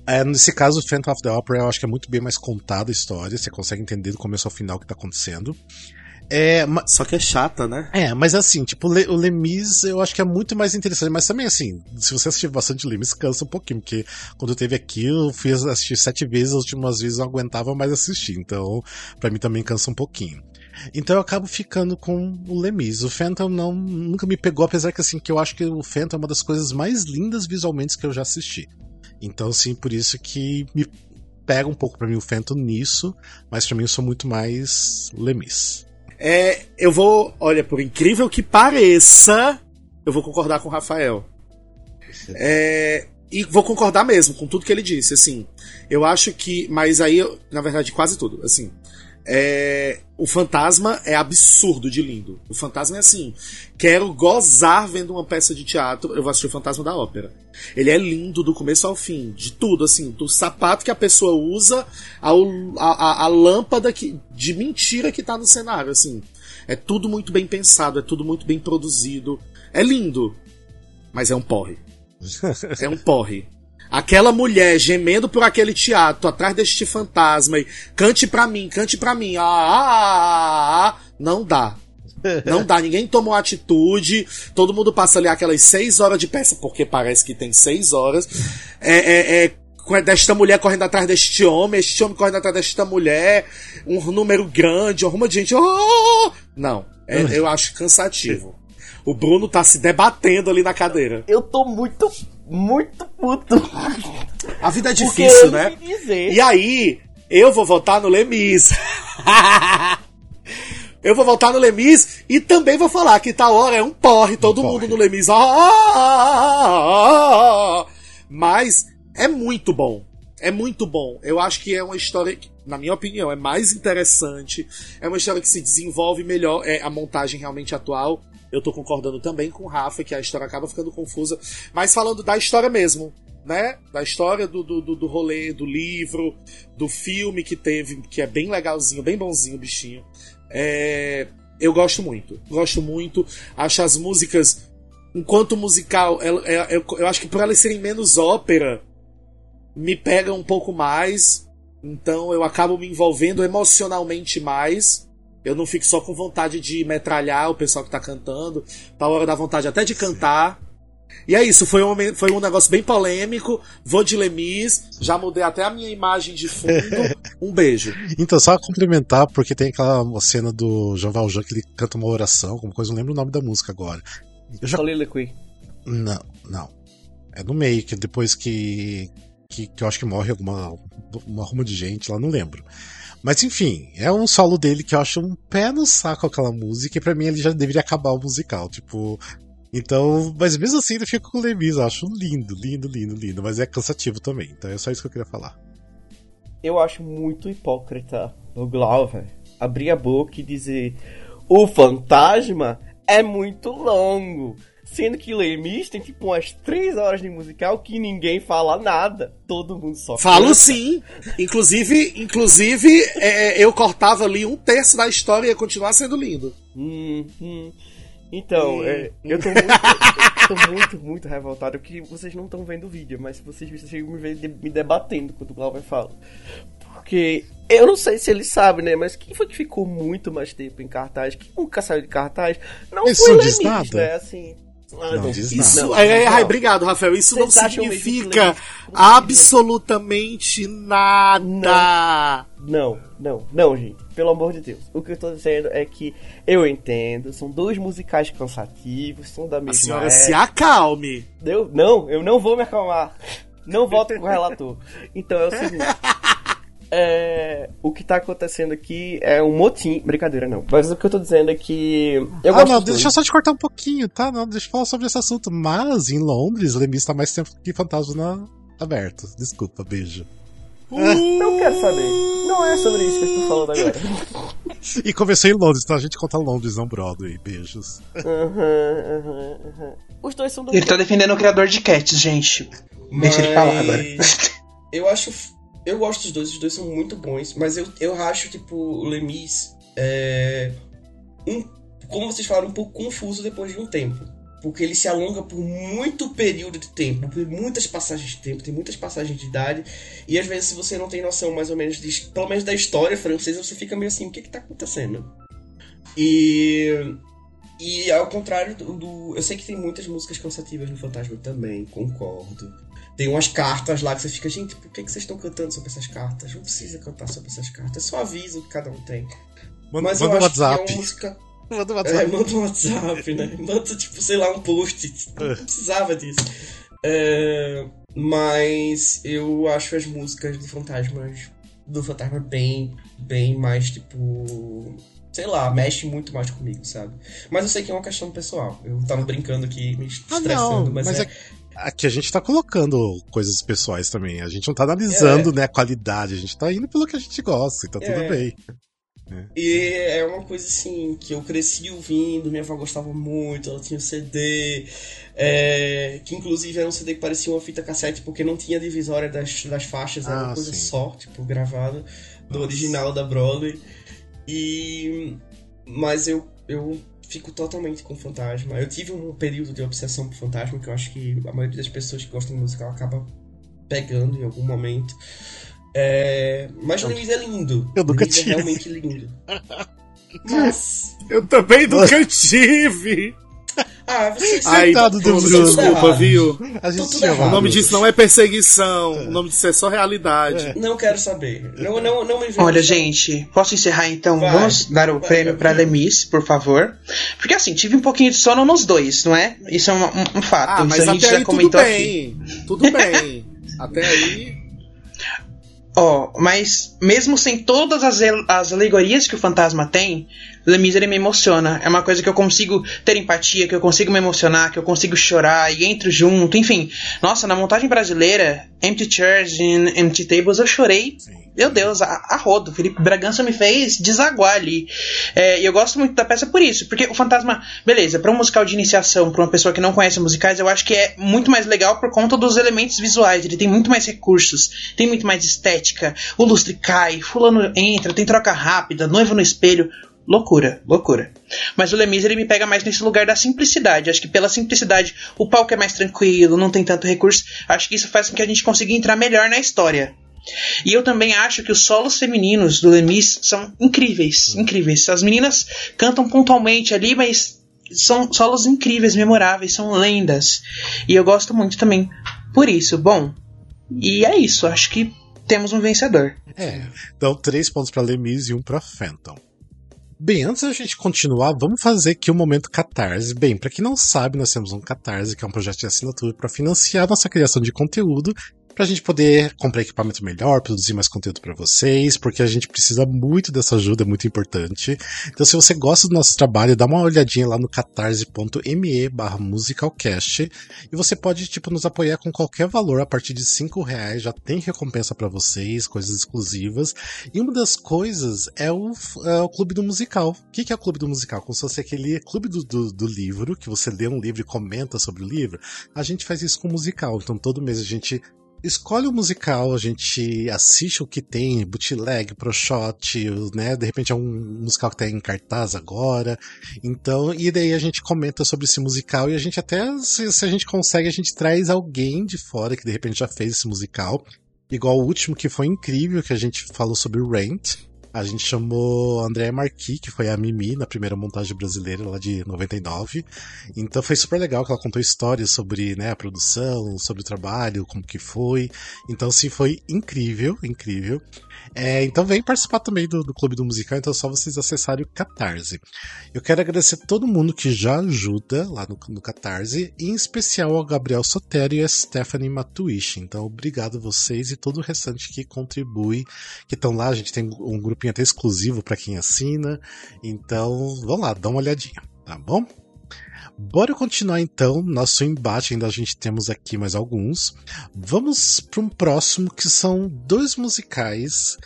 É, nesse caso, o Phantom of the Opera, eu acho que é muito bem mais contada a história, você consegue entender do começo ao final o que tá acontecendo. É, Só que é chata, né? é, mas assim, tipo, o Le- o Lemis eu acho que é muito mais interessante, mas também assim, se você assistir bastante Lemis, cansa um pouquinho, porque quando teve aqui, eu fui assistir sete vezes, as últimas vezes eu não aguentava mais assistir, então pra mim também cansa um pouquinho. Então eu acabo ficando com o Lemis. O Phantom não, nunca me pegou, apesar que assim, que eu acho que o Phantom é uma das coisas mais lindas visualmente que eu já assisti. Então, sim, por isso que me pega um pouco pra mim o Phantom nisso, mas pra mim eu sou muito mais Lemis. É, eu vou, olha, por incrível que pareça, eu vou concordar com o Rafael. É, e vou concordar mesmo com tudo que ele disse, assim. Eu acho que, mas aí, eu- na verdade, quase tudo, assim. É, o fantasma é absurdo de lindo. O fantasma é assim. Quero gozar vendo uma peça de teatro. Eu vou assistir o Fantasma da Ópera. Ele é lindo do começo ao fim, de tudo, assim, do sapato que a pessoa usa ao, a, a, a lâmpada que, de mentira que tá no cenário, assim. É tudo muito bem pensado, é tudo muito bem produzido. É lindo, mas é um porre. É um porre. Aquela mulher gemendo por aquele teatro, atrás deste fantasma e cante pra mim, cante pra mim. Ah, ah, ah, ah, não dá. Não dá, ninguém tomou atitude, todo mundo passa ali aquelas seis horas de peça, porque parece que tem seis horas. É, é, é, desta mulher correndo atrás deste homem, este homem correndo atrás desta mulher, um número grande, uma de gente. Oh! Não, é- eu acho cansativo. O Bruno tá se debatendo ali na cadeira. Eu tô muito, muito puto. A vida é difícil, né? E aí, eu vou votar no Lemis. eu vou votar no Lemis e também vou falar que tal hora é um porre, todo porre. mundo no Lemis. Ah, ah, ah. Mas é muito bom. É muito bom. Eu acho que é uma história, que, na minha opinião, é mais interessante. É uma história que se desenvolve melhor. É a montagem realmente atual. Eu tô concordando também com o Rafa que a história acaba ficando confusa. Mas falando da história mesmo, né? Da história do, do, do, rolê, do livro, do filme que teve, que é bem legalzinho, bem bonzinho o bichinho. É, eu gosto muito. Gosto muito. Acho as músicas, enquanto musical, é- eu, eu acho que por elas serem menos ópera, me pega um pouco mais. Então eu acabo me envolvendo emocionalmente mais. Eu não fico só com vontade de metralhar o pessoal que tá cantando. Tá hora da vontade até de cantar. E é isso, foi um, foi um negócio bem polêmico. Vou de Lemis, já mudei até a minha imagem de fundo. Um beijo. Então, só complementar, porque tem aquela cena do Jean Valjean que ele canta uma oração, alguma coisa, não lembro o nome da música agora. Eu já... Soliloquy. Não, não. É no meio, que depois que, que, que eu acho que morre alguma uma ruma de gente lá, não lembro. Mas enfim, é um solo dele que eu acho um pé no saco aquela música, e pra mim ele já deveria acabar o musical. Tipo, então, mas mesmo assim eu fico com o Lemis, eu acho lindo, lindo, lindo, lindo, mas é cansativo também. Então é só isso que eu queria falar. Eu acho muito hipócrita o Glauber abrir a boca e dizer: "O fantasma é muito longo". Sendo que Lemis tem tipo umas 3 horas de musical que ninguém fala nada. Todo mundo só Falo canta. sim. Inclusive, inclusive é, eu cortava ali um terço da história e ia continuar sendo lindo. Hum, hum. Então, Hum. é, eu tô muito, eu tô muito, muito revoltado que vocês não estão vendo o vídeo, mas se vocês vocês chegam me, ver de- me debatendo quando o Glauber fala. Porque eu não sei se ele sabe, né? Mas quem foi que ficou muito mais tempo em cartaz? Quem nunca saiu de cartaz? Não Isso foi Lemis, nada? né? Assim. Ah, Não diz Isso, Não, é, não. ai, obrigado, Rafael. Isso Vocês não significa Lemis- absolutamente nada. Não, não, não, gente. Pelo amor de Deus. O que eu tô dizendo é que eu entendo, são dois musicais cansativos, são da A mesma senhora época. se acalme. Eu, não, eu não vou me acalmar. Não voto com o relator. Então é o seguinte. É, o que tá acontecendo aqui é um motim. Brincadeira, não. Mas o que eu tô dizendo é que. Eu ah, gosto não, deixa eu só te cortar um pouquinho, tá? Não, deixa eu falar sobre esse assunto. Mas em Londres, Lemis tá mais tempo que Fantasma na... aberto. Desculpa, beijo. Não quero saber. Não é sobre isso que eu estou falando agora. E começou em Londres, então a gente conta Londres, não Broadway. Beijos. Aham, aham, aham. Os dois são do. Ele tá defendendo o criador de Cats, gente. Deixa ele falar agora. Eu acho. Eu gosto dos dois, os dois são muito bons, mas eu, eu acho, tipo, o Lemis é. Um, como vocês falaram, um pouco confuso depois de um tempo. Porque ele se alonga por muito período de tempo, por muitas passagens de tempo, tem muitas passagens de idade. E às vezes, se você não tem noção mais ou menos, de, pelo menos da história francesa, você fica meio assim: o que que tá acontecendo? E. E ao contrário do, do- Eu sei que tem muitas músicas cansativas no Fantasma também, concordo. Tem umas cartas lá que você fica, gente, por que, que vocês estão cantando sobre essas cartas? Não precisa cantar sobre essas cartas, é só aviso que cada um tem. Manda, Mas manda eu um acho que é WhatsApp. uma música. Manda um É, WhatsApp. manda um WhatsApp, né? Manda, tipo, sei lá, um post. Não É. precisava disso. É, mas eu acho as músicas do Fantasma do Fantasma bem, bem mais, tipo. Sei lá, mexe muito mais comigo, sabe? Mas eu sei que é uma questão pessoal. Eu tava brincando aqui, me Ah, estressando, não, mas, mas é. é... Aqui a gente tá colocando coisas pessoais também. A gente não tá analisando, né, a qualidade. A gente tá indo pelo que a gente gosta, então tudo É. bem. E é uma coisa assim que eu cresci ouvindo, minha avó gostava muito, ela tinha um CD, é, que inclusive era um CD que parecia uma fita cassete porque não tinha divisória das, das faixas, era Ah, uma coisa sim. só, tipo, gravada do Nossa. original da Broadway. E. Mas eu, eu fico totalmente com Fantasma. Eu tive um período de obsessão por Fantasma que eu acho que a maioria das pessoas que gostam de musical acaba pegando em algum momento. É, mas o Lemis é lindo. Eu nunca Lemis tive. é realmente lindo. Mas. Eu também nunca tive. Ah, você Ai, Coitado do Bruno, desculpa, viu? A gente tudo errado. O nome disso não é perseguição, o nome disso é só realidade. Não quero saber. Não, não, não me vejo. Olha, gente, posso encerrar então? Vai. Vamos dar o Vai, prêmio vai, pra. Lemis, por favor. Porque assim, tive um pouquinho de sono nos dois, não é? Isso é um, um- um fato. Ah, mas Isso a gente até já aí tudo comentou aqui. bem. Tudo bem. até aí. Ó, mas mesmo sem todas as, as alegorias que o fantasma tem, Lemis ele me emociona. É uma coisa que eu consigo ter empatia, que eu consigo me emocionar, que eu consigo chorar e entro junto. Enfim, nossa, na montagem brasileira, Empty Chairs and Empty Tables, eu chorei. Meu Deus, a, a rodo. Felipe Bragança me fez desaguar ali. É, e eu gosto muito da peça por isso, porque o fantasma, beleza, pra um musical de iniciação, pra uma pessoa que não conhece musicais, eu acho que é muito mais legal por conta dos elementos visuais. Ele tem muito mais recursos, tem muito mais estética. O lustre cai, fulano entra, tem troca rápida, noivo no espelho. Loucura, loucura. Mas o Lemis ele me pega mais nesse lugar da simplicidade. Acho que pela simplicidade, o palco é mais tranquilo, não tem tanto recurso. Acho que isso faz com que a gente consiga entrar melhor na história. E eu também acho que os solos femininos do Lemis são incríveis, incríveis. As meninas cantam pontualmente ali, mas são solos incríveis, memoráveis, são lendas. E eu gosto muito também por isso. Bom, e é isso. Acho que temos um vencedor. É. Então, três pontos pra Lemis e um pra Phantom. Bem, antes da gente continuar, vamos fazer aqui o um momento Catarse. Bem, para quem não sabe, nós temos um Catarse, que é um projeto de assinatura para financiar nossa criação de conteúdo para a gente poder comprar equipamento melhor, produzir mais conteúdo para vocês, porque a gente precisa muito dessa ajuda, é muito importante. Então, se você gosta do nosso trabalho, dá uma olhadinha lá no catarse.me barra musicalcast e você pode, tipo, nos apoiar com qualquer valor a partir de cinco reais, já tem recompensa para vocês, coisas exclusivas. E uma das coisas é o, é o Clube do Musical. O que, é o Clube do Musical? Como se fosse aquele clube do, do, do livro, que você lê um livro e comenta sobre o livro. A gente faz isso com o musical. Então, todo mês a gente escolhe o musical, a gente assiste o que tem, bootleg, pro shot, né? De repente é um musical que tá em cartaz agora. Então, e daí a gente comenta sobre esse musical e a gente até, se, se a gente consegue, a gente traz alguém de fora que de repente já fez esse musical. Igual o último que foi incrível, que a gente falou sobre Rent. A gente chamou a Andréa Marquis, que foi a Mimi na primeira montagem brasileira lá de 99. Então foi super legal que ela contou histórias sobre né, a produção, sobre o trabalho, como que foi. Então sim, foi incrível, incrível. É, então vem participar também do, do Clube do Musical, então é só vocês acessarem o Catarse. Eu quero agradecer a todo mundo que já ajuda lá no, no Catarse, em especial ao Gabriel Sotero e a Stephanie Matuishi. Então obrigado a vocês e todo o restante que contribui, que estão lá. A gente tem um grupinho até exclusivo para quem assina. Então vamos lá, dá uma olhadinha, tá bom? Bora continuar então nosso embate, ainda a gente temos aqui mais alguns. Vamos para um próximo que são dois musicais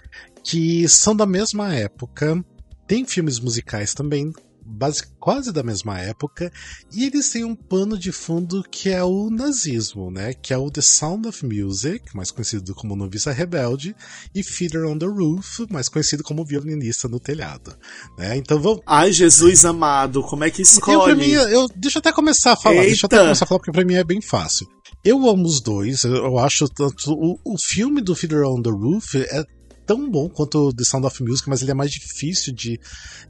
que são da mesma época. Tem filmes musicais também, base, quase da mesma época, e eles têm um pano de fundo que é o nazismo, né? Que é o The Sound of Music, mais conhecido como Noviça Rebelde, e Feeder on the Roof, mais conhecido como Violinista no Telhado. Né? Então vamos. Ai, Jesus amado, como é que escolhe? Eu, pra mim, eu, deixa eu até começar a falar, Eita. deixa eu até começar a falar, porque pra mim é bem fácil. Eu amo os dois, eu acho tanto. O, o filme do Feeder on the Roof é tão bom quanto The Sound of Music, mas ele é mais difícil de,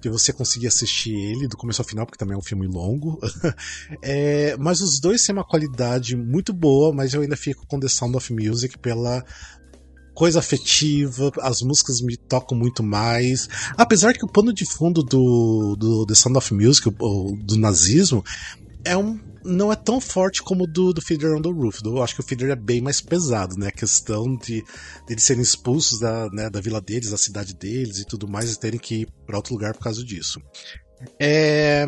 de você conseguir assistir ele do começo ao final, porque também é um filme longo. é, mas os dois têm uma qualidade muito boa, mas eu ainda fico com The Sound of Music pela coisa afetiva, as músicas me tocam muito mais. Apesar que o pano de fundo do, do The Sound of Music, do nazismo, é um não é tão forte como o do, do Feeder on the Roof. Eu acho que o Feeder é bem mais pesado, né? A questão de, de eles serem expulsos da, né, da vila deles, da cidade deles e tudo mais, e terem que ir para outro lugar por causa disso. É,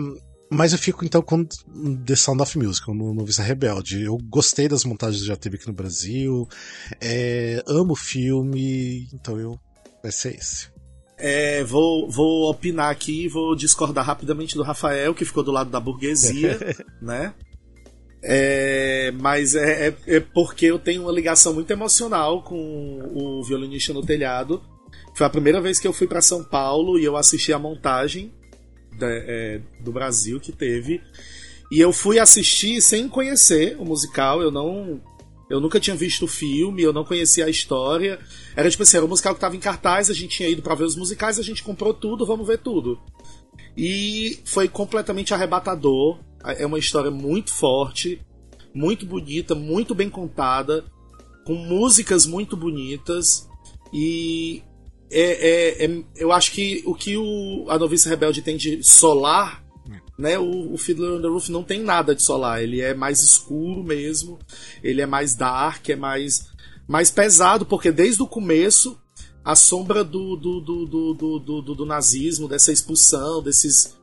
mas eu fico então com The Sound of Music, no, no Vista Rebelde. Eu gostei das montagens que já teve aqui no Brasil, é, amo o filme, então eu vai ser esse. É, vou, vou opinar aqui, vou discordar rapidamente do Rafael, que ficou do lado da burguesia, né? É, mas é, é, é, porque eu tenho uma ligação muito emocional com o violinista no telhado. Foi a primeira vez que eu fui para São Paulo e eu assisti a montagem é, do Brasil que teve. E eu fui assistir sem conhecer o musical, eu não. Eu nunca tinha visto o filme, eu não conhecia a história. Era tipo assim, era um musical que estava em cartaz, a gente tinha ido para ver os musicais, a gente comprou tudo, vamos ver tudo. E foi completamente arrebatador. É uma história muito forte, muito bonita, muito bem contada, com músicas muito bonitas. E é, é, é, eu acho que o que o, a Novice Rebelde tem de solar, né, o, o Fiddler on the Roof não tem nada de solar. Ele é mais escuro mesmo, ele é mais dark, é mais, mais pesado, porque desde o começo a sombra do, do, do, do, do, do, do nazismo, dessa expulsão, desses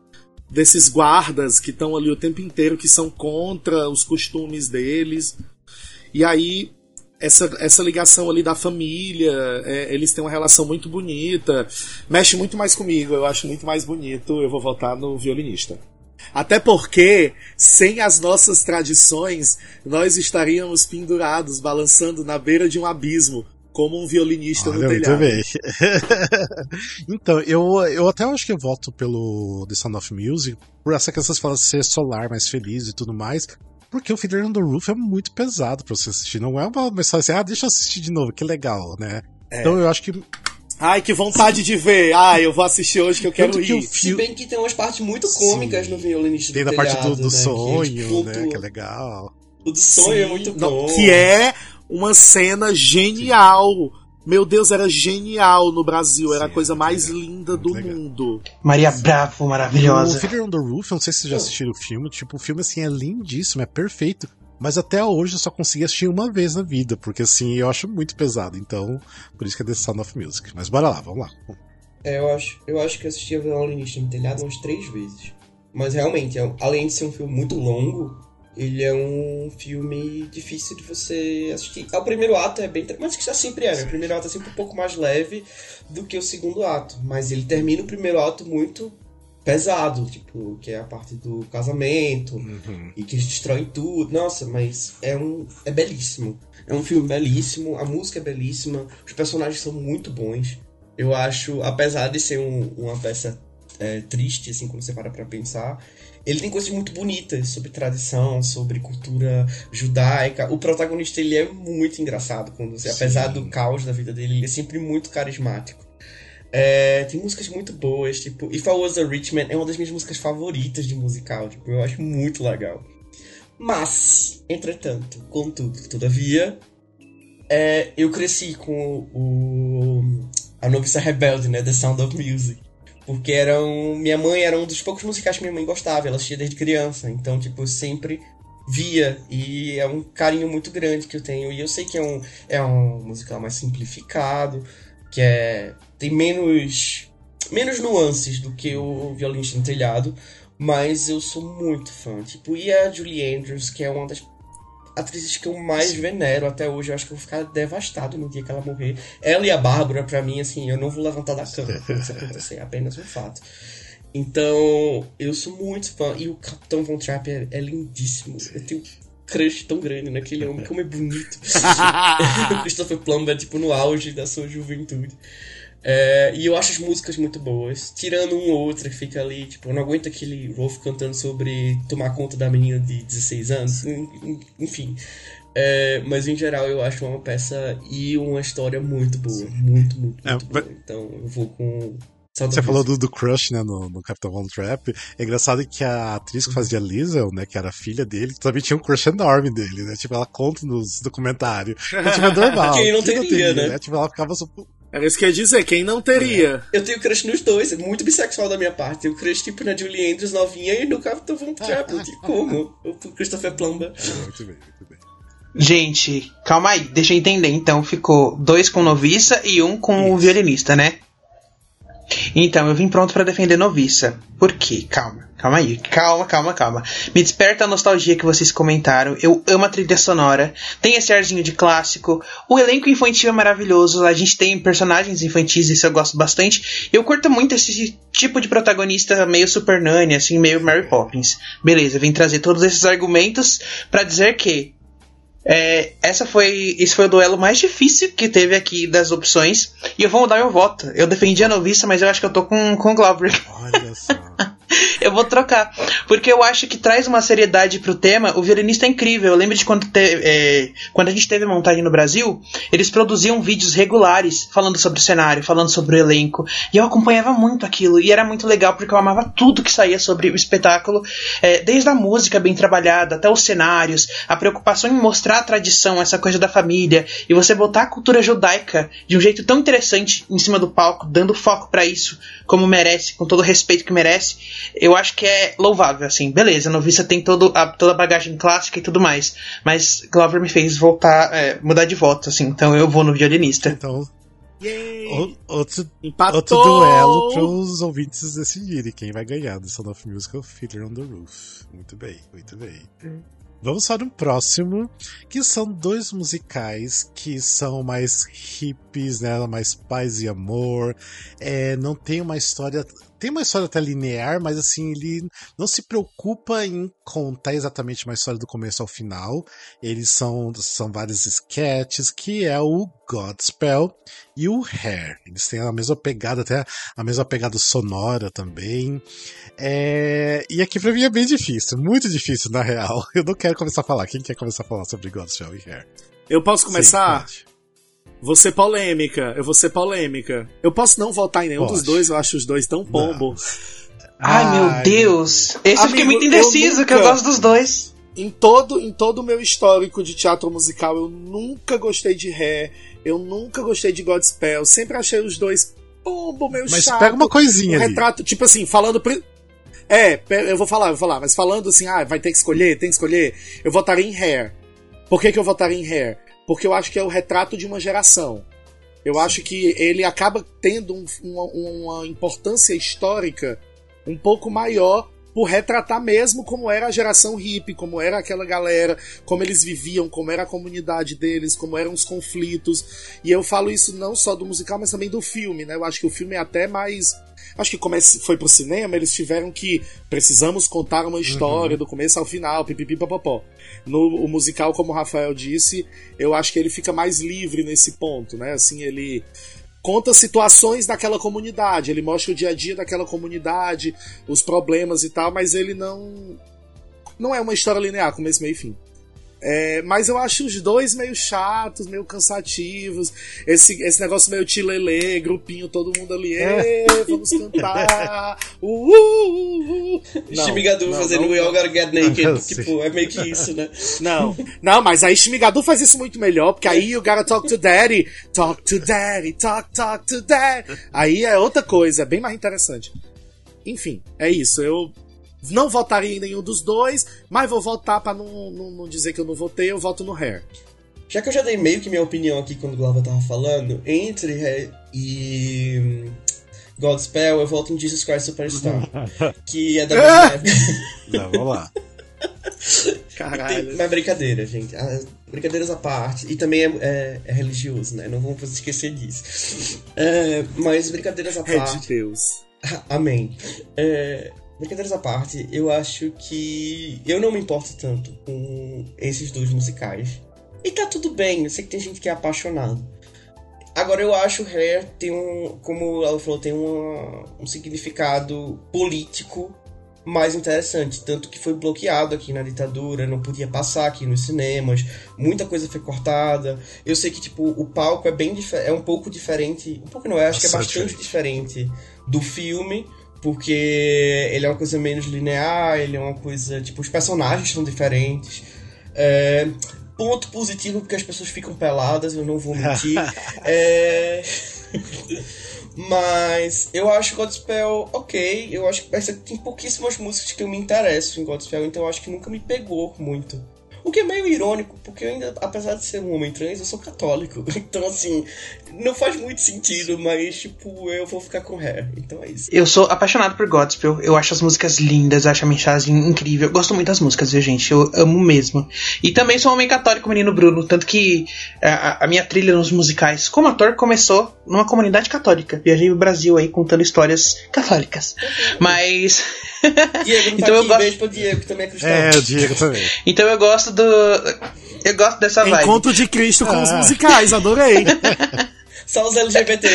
desses guardas que estão ali o tempo inteiro, que são contra os costumes deles. E aí, essa, essa ligação ali da família, é, eles têm uma relação muito bonita. Mexe muito mais comigo, eu acho muito mais bonito. Eu vou votar no violinista. Até porque, sem as nossas tradições, nós estaríamos pendurados, balançando na beira de um abismo, como um violinista Olha, no telhado. Muito bem. então, eu, eu até acho que eu voto pelo The Sound of Music, por essa questão de falar ser solar, mais feliz e tudo mais. Porque o Fiddler on the Roof é muito pesado pra você assistir. Não é uma mensagem assim, ah, deixa eu assistir de novo, que legal, né? É. Então eu acho que Ai, que vontade de ver. Ai, eu vou assistir hoje que eu quero ir. Que fio... Se bem que tem umas partes muito cômicas Sim. no violinista Tem da parte do, do né? sonho, que, né? Que é legal. O do sonho é Sim, é muito bom. Que é uma cena genial Meu Deus, era genial no Brasil. Era a coisa era mais legal, linda do legal. mundo. Maria Bravo, O maravilhosa. Fiddler on the Roof, eu não sei se vocês já assistiram o filme, tipo, o filme assim é lindíssimo, é perfeito. Mas até hoje eu só consegui assistir uma vez na vida, porque assim, eu acho muito pesado, então, por isso que é The Sound of Music. Mas bora lá, vamos lá. É, eu acho, eu acho que eu assisti a Violinista no Telhado umas três vezes. Mas realmente, é além de ser um filme muito longo, ele é um filme difícil de você assistir. O primeiro ato é bem. Mas que já sempre é, né? O primeiro ato é sempre um pouco mais leve do que o segundo ato. Mas ele termina o primeiro ato muito pesado, tipo, que é a parte do casamento Uhum. e que eles destroem tudo. Nossa, mas é um. É belíssimo. É um filme belíssimo, a música é belíssima, os personagens são muito bons. Eu acho, apesar de ser um- uma peça é, triste, assim, quando você para pra pensar, ele tem coisas muito bonitas sobre tradição, sobre cultura judaica. O protagonista, ele é muito engraçado, quando Sim. apesar do caos da vida dele, ele é sempre muito carismático. É, tem músicas muito boas, tipo, If I Was a Rich Man é uma das minhas músicas favoritas de musical, tipo, eu acho muito legal. Mas, entretanto, contudo, todavia, é, eu cresci com o, a noviça rebelde, né, The Sound of Music. Porque eram, minha mãe era um dos poucos musicais que minha mãe gostava, ela assistia desde criança, então, tipo, sempre via, e é um carinho muito grande que eu tenho, e eu sei que é um, é um musical mais simplificado, que é, tem menos, menos nuances do que o Violinista no Telhado, mas eu sou muito fã. Tipo, e a Julie Andrews, que é uma das atrizes que eu mais venero até hoje. Eu acho que eu vou ficar devastado no dia que ela morrer. Ela e a Bárbara, pra mim, assim, eu não vou levantar da cama quando isso acontecer. É apenas um fato. Então, eu sou muito fã. E o Capitão Von Trapp é, é lindíssimo. Eu tenho um crush tão grande naquele homem. Como é bonito. o Christopher Plummer, tipo, no auge da sua juventude. É, e eu acho as músicas muito boas. Tirando um ou outro que fica ali, tipo, eu não aguento aquele Rolf cantando sobre tomar conta da menina de 16 anos. En- en- Enfim. É, mas em geral eu acho uma peça e uma história muito boa. Muito, muito, É, muito mas- boa. Então eu vou com. Você falou do, do crush, né, no, no Capitão Von Trapp. É engraçado que a atriz que fazia Liesel, né, que era a filha dele, também tinha um crush enorme dele, né? Tipo, ela conta nos documentários. Então, tipo, é normal. Quem não teria, né? Tipo, ela ficava. Era isso que eu ia dizer, quem não teria? Eu tenho crush nos dois, é muito bissexual da minha parte. Tenho crush tipo na Julie Andrews novinha e no Capitão Von. Não tem como. O Christopher Plumber. É, muito bem, muito bem. Gente, calma aí, deixa eu entender. Então ficou dois com noviça e um com o violinista, né? Então, eu vim pronto pra defender noviça. Por quê? Calma, calma aí. Calma, calma, calma. Me desperta a nostalgia que vocês comentaram. Eu amo a trilha sonora. Tem esse arzinho de clássico. O elenco infantil é maravilhoso. A gente tem personagens infantis, isso eu gosto bastante. Eu curto muito esse tipo de protagonista meio Super Nanny, assim, meio Mary Poppins. Beleza, vim trazer todos esses argumentos pra dizer que é, essa foi, esse foi o duelo mais difícil que teve aqui das opções. E eu vou mudar meu voto. Eu defendi a noviça, mas eu acho que eu tô com, com o Glauber. Olha só. Eu vou trocar. Porque eu acho que traz uma seriedade pro tema. O violinista é incrível. Eu lembro de quando, te- é, quando a gente teve montagem no Brasil, eles produziam vídeos regulares falando sobre o cenário, falando sobre o elenco. E eu acompanhava muito aquilo. E era muito legal porque eu amava tudo que saía sobre o espetáculo. é, desde a música bem trabalhada até os cenários, a preocupação em mostrar a tradição, essa coisa da família. E você botar a cultura judaica de um jeito tão interessante em cima do palco, dando foco pra isso, como merece, com todo o respeito que merece eu acho que é louvável, assim. Beleza, a noviça tem todo a, toda a bagagem clássica e tudo mais. Mas Glover me fez voltar, é, mudar de voto, assim. Então eu vou no violinista. Então, o- outro, Empatou! outro duelo pros ouvintes decidirem quem vai ganhar do Sound of Music ou Fiddler on the Roof. Muito bem, muito bem. Vamos para o próximo, que são dois musicais que são mais hippies, né? Mais paz e amor. É, não tem uma história. Tem uma história até linear, mas assim, ele não se preocupa em contar exatamente uma história do começo ao final. Eles são, são vários sketches, que é o Godspell e o Hair. Eles têm a mesma pegada, até a mesma pegada sonora também. É, E aqui pra mim é bem difícil, muito difícil na real. Eu não quero começar a falar. Quem quer começar a falar sobre Godspell e Hair? Eu posso começar? Sim. Vou ser polêmica, eu vou ser polêmica. Eu posso não votar em nenhum Pode. dos dois, eu acho os dois tão pombo. Ai, meu Ai, Deus! Esse eu fiquei Amigo, muito indeciso, eu que eu nunca- gosto dos dois. em todo em todo o meu histórico de teatro musical, eu nunca gostei de Hair, eu nunca gostei de Godspell, sempre achei os dois pombo meio Mas chato. pega uma coisinha um ali. retrato, tipo assim, falando pri- É, eu vou falar, eu vou falar, mas falando assim, ah, vai ter que escolher, tem que escolher, eu votaria em Hair. Por que, que eu votaria em Hair? Porque eu acho que é o retrato de uma geração. Eu acho que ele acaba tendo um- uma, uma importância histórica um pouco maior por retratar mesmo como era a geração hippie, como era aquela galera, como eles viviam, como era a comunidade deles, como eram os conflitos. E eu falo isso não só do musical, mas também do filme, né? Eu acho que o filme é até mais. Acho que como esse foi pro cinema, eles tiveram que. Precisamos contar uma história do começo ao final, pipipi papapó. No o musical, como o Rafael disse, eu acho que ele fica mais livre nesse ponto, né? Assim, ele conta situações daquela comunidade, ele mostra o dia a dia daquela comunidade, os problemas e tal, mas ele não não é uma história linear, começo, meio e fim. É, mas eu acho os dois meio chatos, meio cansativos. Esse, esse negócio meio tilelê, grupinho, todo mundo ali, "Ê, vamos cantar. Uh, uh, uh, uh." Shimigadu fazendo não, We All Gotta Get Naked. Tipo, é meio que isso, né? não, não, mas aí Shimigadu faz isso muito melhor, porque aí you gotta talk to daddy, talk to daddy, talk, talk to daddy. Aí é outra coisa, é bem mais interessante. Enfim, é isso. Eu não votaria em nenhum dos dois, mas vou votar pra não, não, não dizer que eu não votei, eu voto no Hair. Já que eu já dei meio que minha opinião aqui quando o Glava tava falando, entre Hair e hum, Godspell, eu voto em Jesus Christ Superstar. que é da mesma época. Não, vamos lá. Caralho. Mas brincadeira, gente. Ah, brincadeiras à parte. E também é, é- é religioso, né? Não vamos esquecer disso. É, mas brincadeiras à É de parte. Deus. Amém. É, brincadeiras à parte, eu acho que eu não me importo tanto com esses dois musicais. E tá tudo bem, eu sei que tem gente que é apaixonado. Agora eu acho o Hair tem um, como ela falou, tem uma- um significado político mais interessante, tanto que foi bloqueado aqui na ditadura, não podia passar aqui nos cinemas, muita coisa foi cortada. Eu sei que tipo o palco é bem é um pouco diferente, um pouco não, eu acho que é Bastante bastante diferente do filme, porque ele é uma coisa menos linear, ele é uma coisa tipo os personagens são diferentes. É, ponto positivo porque as pessoas ficam peladas, eu não vou mentir. é... Mas eu acho Godspell ok. Eu acho que tem pouquíssimas músicas que eu me interesso em Godspell, então eu acho que nunca me pegou muito. O que é meio irônico, porque eu ainda, apesar de ser um homem trans, eu sou católico. Então, assim, não faz muito sentido, mas, tipo, eu vou ficar com Hair. Então é isso. Eu sou apaixonado por Godspell. Eu acho as músicas lindas, eu acho a mensagem incrível. Eu gosto muito das músicas, viu, gente? Eu amo mesmo. E também sou um homem católico, menino Bruno. Tanto que a, a minha trilha nos musicais como ator começou numa comunidade católica. Viajei o Brasil aí contando histórias católicas. Mas. Diego, não tá Então eu aqui. gosto- Beijo pro Diego, que também é cristão. É, o Diego também. então eu gosto do. Eu gosto dessa vibe. Encontro de Cristo com os Ah. musicais, adorei. Só os LGBT.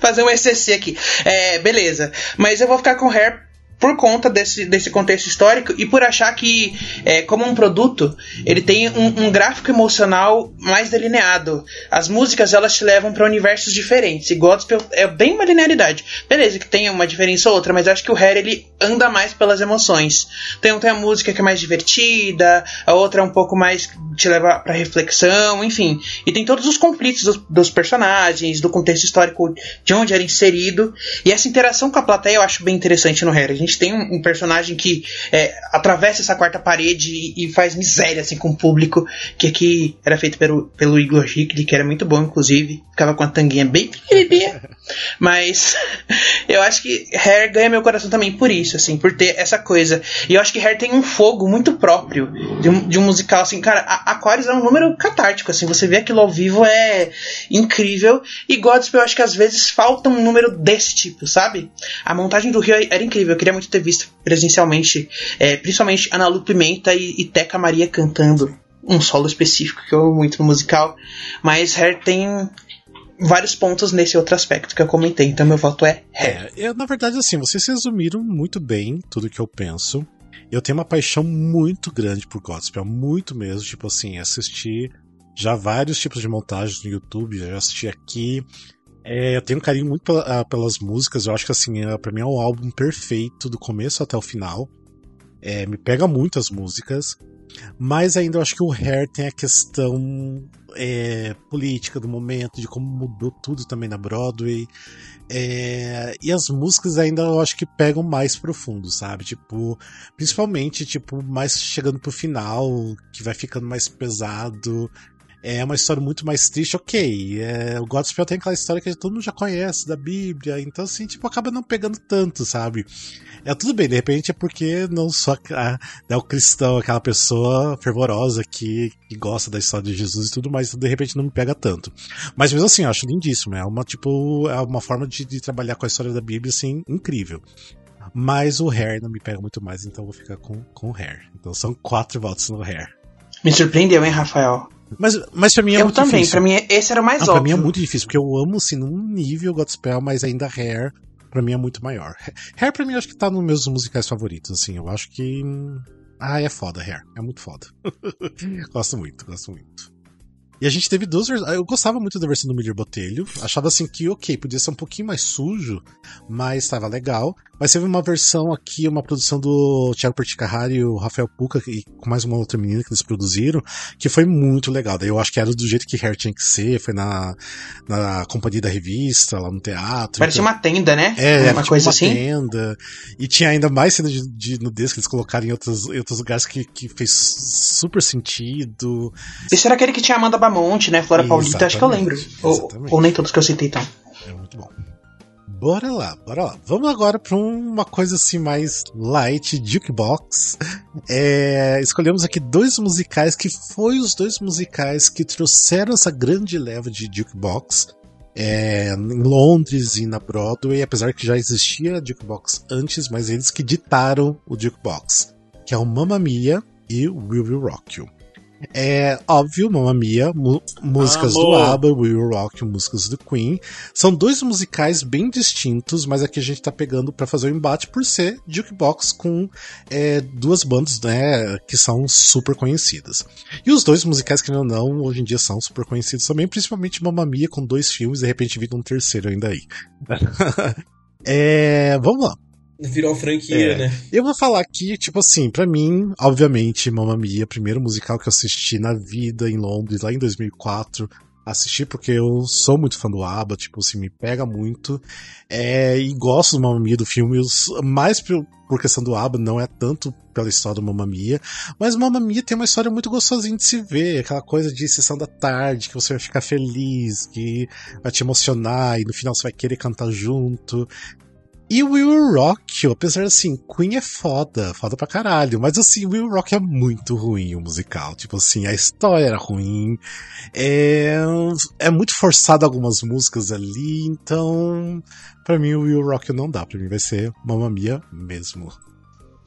fazer um ECC aqui. É, beleza. Mas eu vou ficar com Hair por conta desse, desse contexto histórico e por achar que, é, como um produto, ele tem um, um gráfico emocional mais delineado. As músicas elas te levam para universos diferentes. E Gospel é bem uma linearidade. Beleza, que tem uma diferença ou outra, mas acho que o Hair ele anda mais pelas emoções. Tem, tem a música que é mais divertida, a outra é um pouco mais te leva para reflexão, enfim. E tem todos os conflitos dos, dos personagens, do contexto histórico de onde era inserido. E essa interação com a plateia eu acho bem interessante no Hair. A gente tem um, um personagem que é, atravessa essa quarta parede e, e faz miséria assim, com o público, que aqui era feito pelo, pelo Igor Hickley, que era muito bom, inclusive. Ficava com a tanguinha bem pequenininha. Mas eu acho que Hair ganha meu coração também por isso, assim, por ter essa coisa. E eu acho que Hair tem um fogo muito próprio de um, de um musical, assim, cara. A- Aquarius é um número catártico, assim, você vê aquilo ao vivo é incrível. E Godspell, eu acho que às vezes falta um número desse tipo, sabe? A montagem do Rio era incrível, eu queria muito ter visto presencialmente, é, principalmente Ana Lu Pimenta e, e Teca Maria cantando um solo específico que eu amo muito no musical. Mas Hair tem vários pontos nesse outro aspecto que eu comentei, então meu voto é Hair. É, eu, na verdade, assim, vocês resumiram muito bem tudo que eu penso. Eu tenho uma paixão muito grande por gospel, muito mesmo. Tipo assim, assisti já vários tipos de montagens no YouTube, já assisti aqui. É, eu tenho um carinho muito pela- ah, pelas músicas, eu acho que assim, é, pra mim é um álbum perfeito, do começo até o final. É, me pega muito as músicas. Mas ainda eu acho que o Hair tem a questão é, política do momento, de como mudou tudo também na Broadway. É, e as músicas ainda eu acho que pegam mais profundo, sabe? Tipo, principalmente, tipo, mais chegando pro final, que vai ficando mais pesado. É uma história muito mais triste, ok. É, o Godspell tem aquela história que todo mundo já conhece da Bíblia, então assim, tipo, acaba não pegando tanto, sabe? É tudo bem, de repente é porque não só é o cristão, aquela pessoa fervorosa que, que gosta da história de Jesus e tudo mais, então de repente não me pega tanto. Mas mesmo assim, eu acho lindíssimo. É uma, tipo, é uma forma de, de trabalhar com a história da Bíblia, assim, incrível. Mas o Hair não me pega muito mais, então vou ficar com, com o Hair. Então são quatro votos no Hair. Me surpreendeu, hein, Rafael? Mas, mas pra mim é eu muito também, difícil. pra mim esse era o mais Não, pra óbvio. mim é muito difícil, porque eu amo, assim, num nível Godspell, mas ainda Hair, pra mim é muito maior. Hair, pra mim, eu acho que tá nos meus musicais favoritos, assim. Eu acho que. Ah, é foda, Hair. É muito foda. gosto muito, gosto muito. E a gente teve duas versões. Eu gostava muito da versão do Miller Botelho. Achava assim que, ok, podia ser um pouquinho mais sujo, mas estava legal. Mas teve uma versão aqui, uma produção do Thiago Perticarrari e o Rafael Puca, e com mais uma outra menina que eles produziram, que foi muito legal. Daí eu acho que era do jeito que Hair tinha que ser, foi na, na companhia da revista, lá no teatro. Parecia Então- uma tenda, né? é, uma era tipo coisa uma assim. tenda. E tinha ainda mais cena de, de nudez que eles colocaram em outros, em outros lugares que, que fez super sentido. Esse era aquele que tinha Amanda Bamonte, né? Flora Paulita, acho que eu lembro. Ou, ou nem todos que eu citei, então. É muito bom. Bora lá, bora lá. Vamos agora para uma coisa assim mais light, jukebox. É, escolhemos aqui dois musicais que foi os dois musicais que trouxeram essa grande leva de jukebox é, em Londres e na Broadway, apesar que já existia jukebox antes, mas eles que ditaram o jukebox, que é o Mamma Mia e o Will Will Rock You. É óbvio, Mamma Mia, músicas do Amor. ABBA, We Will Rock músicas do Queen. São dois musicais bem distintos, mas aqui a gente tá pegando pra fazer o embate por ser jukebox com é, duas bandas, né, que são super conhecidas. E os dois musicais, que ou não, hoje em dia são super conhecidos também, principalmente Mamma Mia com dois filmes, de repente vindo um terceiro ainda aí. é, vamos lá. Virou franquia, É. né? Eu vou falar aqui, tipo assim, pra mim, obviamente, Mamma Mia, primeiro musical que eu assisti na vida em Londres, lá em 2004. Assisti porque eu sou muito fã do ABBA, tipo assim, me pega muito. É, e gosto do Mamma Mia do filme, mais por, por questão do ABBA, não é tanto pela história do Mamma Mia. Mas Mamma Mia tem uma história muito gostosinha de se ver, aquela coisa de sessão da tarde, que você vai ficar feliz, que vai te emocionar, e no final você vai querer cantar junto. E o Will Rock, apesar assim, Queen é foda, foda pra caralho, mas assim, Will Rock é muito ruim o musical. Tipo assim, a história era ruim, é, é muito forçado algumas músicas ali, então, pra mim o Will Rock não dá, pra mim vai ser Mamma Mia mesmo.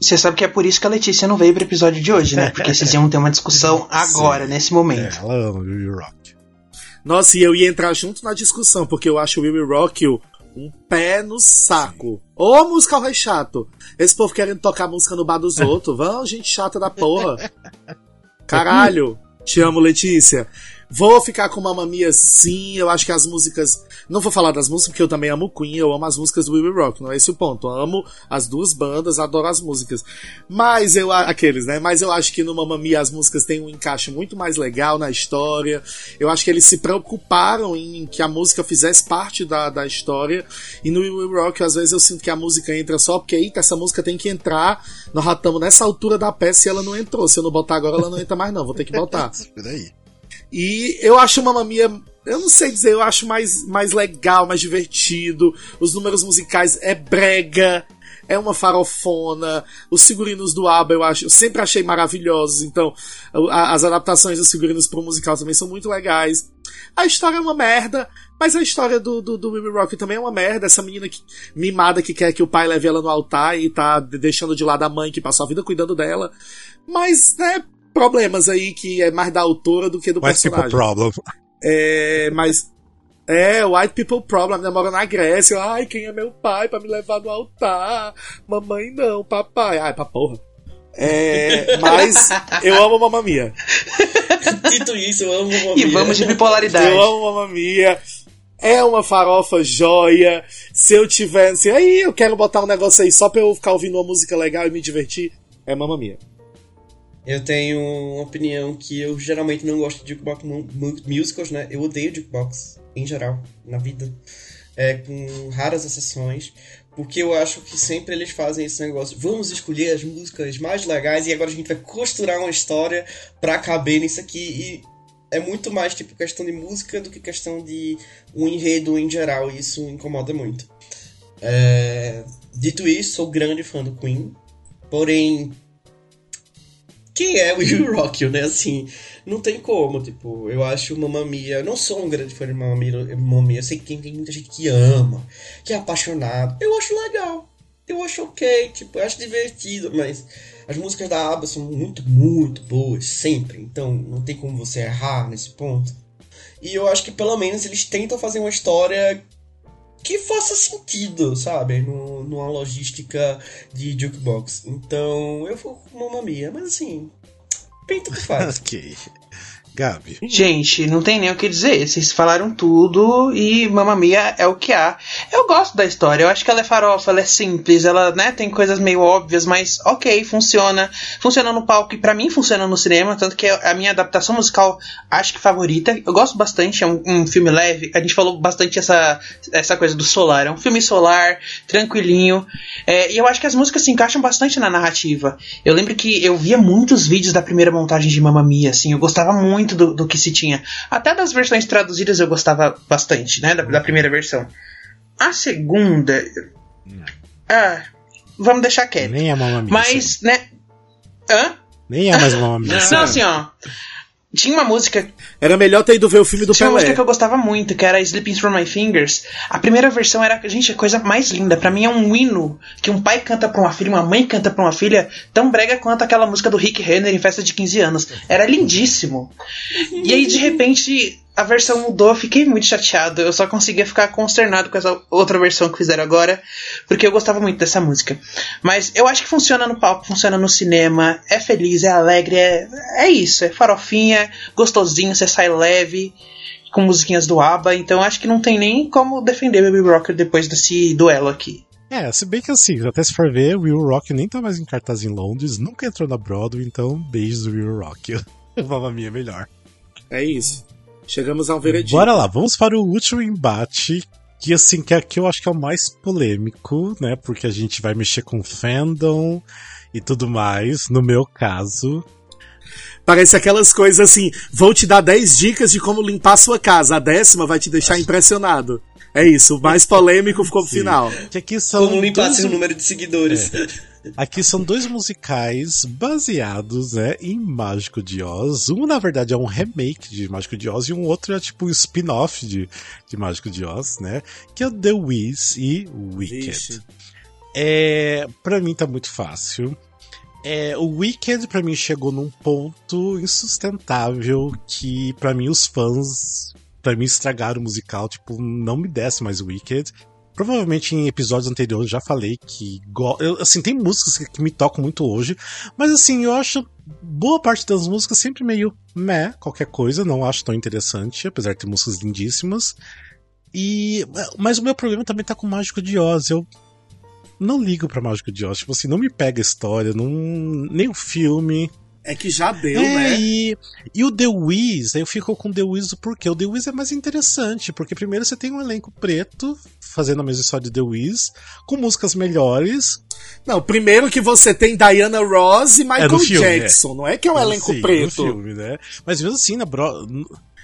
Você sabe que é por isso que a Letícia não veio pro episódio de hoje, né? Porque vocês iam ter uma discussão agora, Sim. nesse É, momento. ela ama o Will Rock. Nossa, e eu ia entrar junto na discussão, porque eu acho o Will Rock um pé no saco. Ô, musical rei chato. Esse povo querendo tocar música no bar dos outros. Vão, gente chata da porra. Caralho. Te amo, Letícia. Vou ficar com Mamma Mia sim, eu acho que as músicas. Não vou falar das músicas, porque eu também amo Queen, eu amo as músicas do Will Rock, não é esse o ponto. Eu amo as duas bandas, adoro as músicas. Mas eu. Aqueles, né? Mas eu acho que no Mamma Mia as músicas têm um encaixe muito mais legal na história. Eu acho que eles se preocuparam em que a música fizesse parte da, da história. E no Will Rock, às vezes eu sinto que a música entra só porque, eita, essa música tem que entrar. Nós já estamos nessa altura da peça e ela não entrou. Se eu não botar agora, ela não entra mais, não. Vou ter que botar. Peraí. E eu acho Mamma Mia, eu não sei dizer, eu acho mais, mais legal, mais divertido. Os números musicais é brega, é uma farofona. Os figurinos do ABBA eu acho, eu sempre achei maravilhosos. Então, a- as adaptações dos figurinos pro musical também são muito legais. A história é uma merda, mas a história do, do, do Will Rock também é uma merda. Essa menina que, mimada que quer que o pai leve ela no altar e tá de- deixando de lado a mãe que passou a vida cuidando dela. Mas, né, problemas aí que é mais da autora do que do White People personagem. Problem. É, mas. É, White People Problem, né? Mora na Grécia. Ai, quem é meu pai pra me levar no altar? Mamãe não, papai. Ai, pra porra. É, mas eu amo Mamma Mia. Dito isso, eu amo Mamma E vamos de bipolaridade. Eu amo Mamma Mia. É uma farofa joia. Se eu tivesse. Aí eu quero botar um negócio aí só pra eu ficar ouvindo uma música legal e me divertir. é Mamma Mia. Eu tenho uma opinião que eu geralmente não gosto de jukebox mu- mu- musicals, né? Eu odeio jukebox, em geral, na vida. É, com raras exceções. Porque eu acho que sempre eles fazem esse negócio. Vamos escolher as músicas mais legais e agora a gente vai costurar uma história pra caber nisso aqui. E é muito mais tipo questão de música do que questão de um enredo em geral. E isso incomoda muito. É, Dito isso, sou grande fã do Queen. Porém, quem é o You Rock né? Assim, não tem como, tipo, eu acho Mamma Mia, eu não sou um grande fã de Mamma Mia, Mamma Mia, eu sei que tem muita gente que ama, que é apaixonado, eu acho legal, eu acho ok, tipo, eu acho divertido, mas as músicas da ABBA são muito, muito boas, sempre, então não tem como você errar nesse ponto. E eu acho que pelo menos eles tentam fazer uma história que faça sentido, sabe? No, numa logística de jukebox. Então, eu vou com Mamma mas assim, bem tudo faz. ok. Gabi. Gente, não tem nem o que dizer. Vocês falaram tudo e Mamma Mia é o que há. Eu gosto da história. Eu acho que ela é farofa, ela é simples, ela, né, tem coisas meio óbvias, mas ok, funciona. Funciona no palco e pra mim funciona no cinema, tanto que a minha adaptação musical acho que favorita. Eu gosto bastante, é um, um filme leve. A gente falou bastante essa, essa coisa do solar. É um filme solar, tranquilinho. É, e eu acho que as músicas se encaixam bastante na narrativa. Eu lembro que eu via muitos vídeos da primeira montagem de Mamma Mia, assim, eu gostava muito do, do que se tinha. Até das versões traduzidas eu gostava bastante, né? Da, da primeira versão. A segunda. Ah, vamos deixar quieto. Nem é Mamma Mia. Mas, né? Hã? Nem é mais Mamma Mia. Não, assim, ó. Tinha uma música Era melhor ter ido ver o filme do tinha uma música Pelé. que eu gostava muito, que era Sleeping Through My Fingers. A primeira versão era, gente, a coisa mais linda. Pra mim é um hino que um pai canta pra uma filha, uma mãe canta pra uma filha, tão brega quanto aquela música do Rick Renner em festa de 15 anos. Era lindíssimo. E aí, de repente, a versão mudou, eu fiquei muito chateado. Eu só conseguia ficar consternado com essa outra versão que fizeram agora, porque eu gostava muito dessa música. Mas eu acho que funciona no palco, funciona no cinema, é feliz, é alegre, é, é isso, é farofinha, gostosinho, você sai leve, com musiquinhas do ABBA, então acho que não tem nem como defender Baby Rocker depois desse duelo aqui. É, se bem que assim, até se for ver, Will Rock nem tá mais em cartaz em Londres, nunca entrou na Broadway, então beijos Will Rock. Mamma Mia é melhor. É isso. Chegamos a um veredito. Bora lá, vamos para o último embate. Que assim, que aqui eu acho que é o mais polêmico, né? Porque a gente vai mexer com fandom e tudo mais. No meu caso, Parece aquelas coisas assim, vou te dar 10 dicas de como limpar sua casa. A décima vai te deixar impressionado. É isso, o mais polêmico ficou pro final. que aqui são Como limpar dois- seu número de seguidores. Aqui são dois musicais baseados né, em Mágico de Oz. Um, na verdade, é um remake de Mágico de Oz e um outro é tipo um spin-off de, de Mágico de Oz, né? Que é o The Wiz e Wicked. Vixe. É, para mim tá muito fácil. É, o Wicked pra mim chegou num ponto insustentável que pra mim os fãs para mim estragaram o musical, tipo, não me desce mais o Wicked. Provavelmente em episódios anteriores já falei que eu, assim tem músicas que, que me tocam muito hoje, mas assim, eu acho boa parte das músicas sempre meio meh, qualquer coisa, não acho tão interessante, apesar de ter músicas lindíssimas. E mas o meu problema também tá com o Mágico de Oz. Eu não ligo pra Mágico de Oz. Tipo assim, não me pega a história, não, nem o filme. É que já deu, é, né? E, e o The Wiz, aí eu fico com o The Wiz porque o The Wiz é mais interessante, porque primeiro você tem um elenco preto fazendo a mesma história de The Wiz, com músicas melhores. Não, primeiro que você tem Diana Ross e Michael É, filme, Jackson, não é que é um elenco Sim, preto. No filme, né? Mas mesmo assim, na Bro...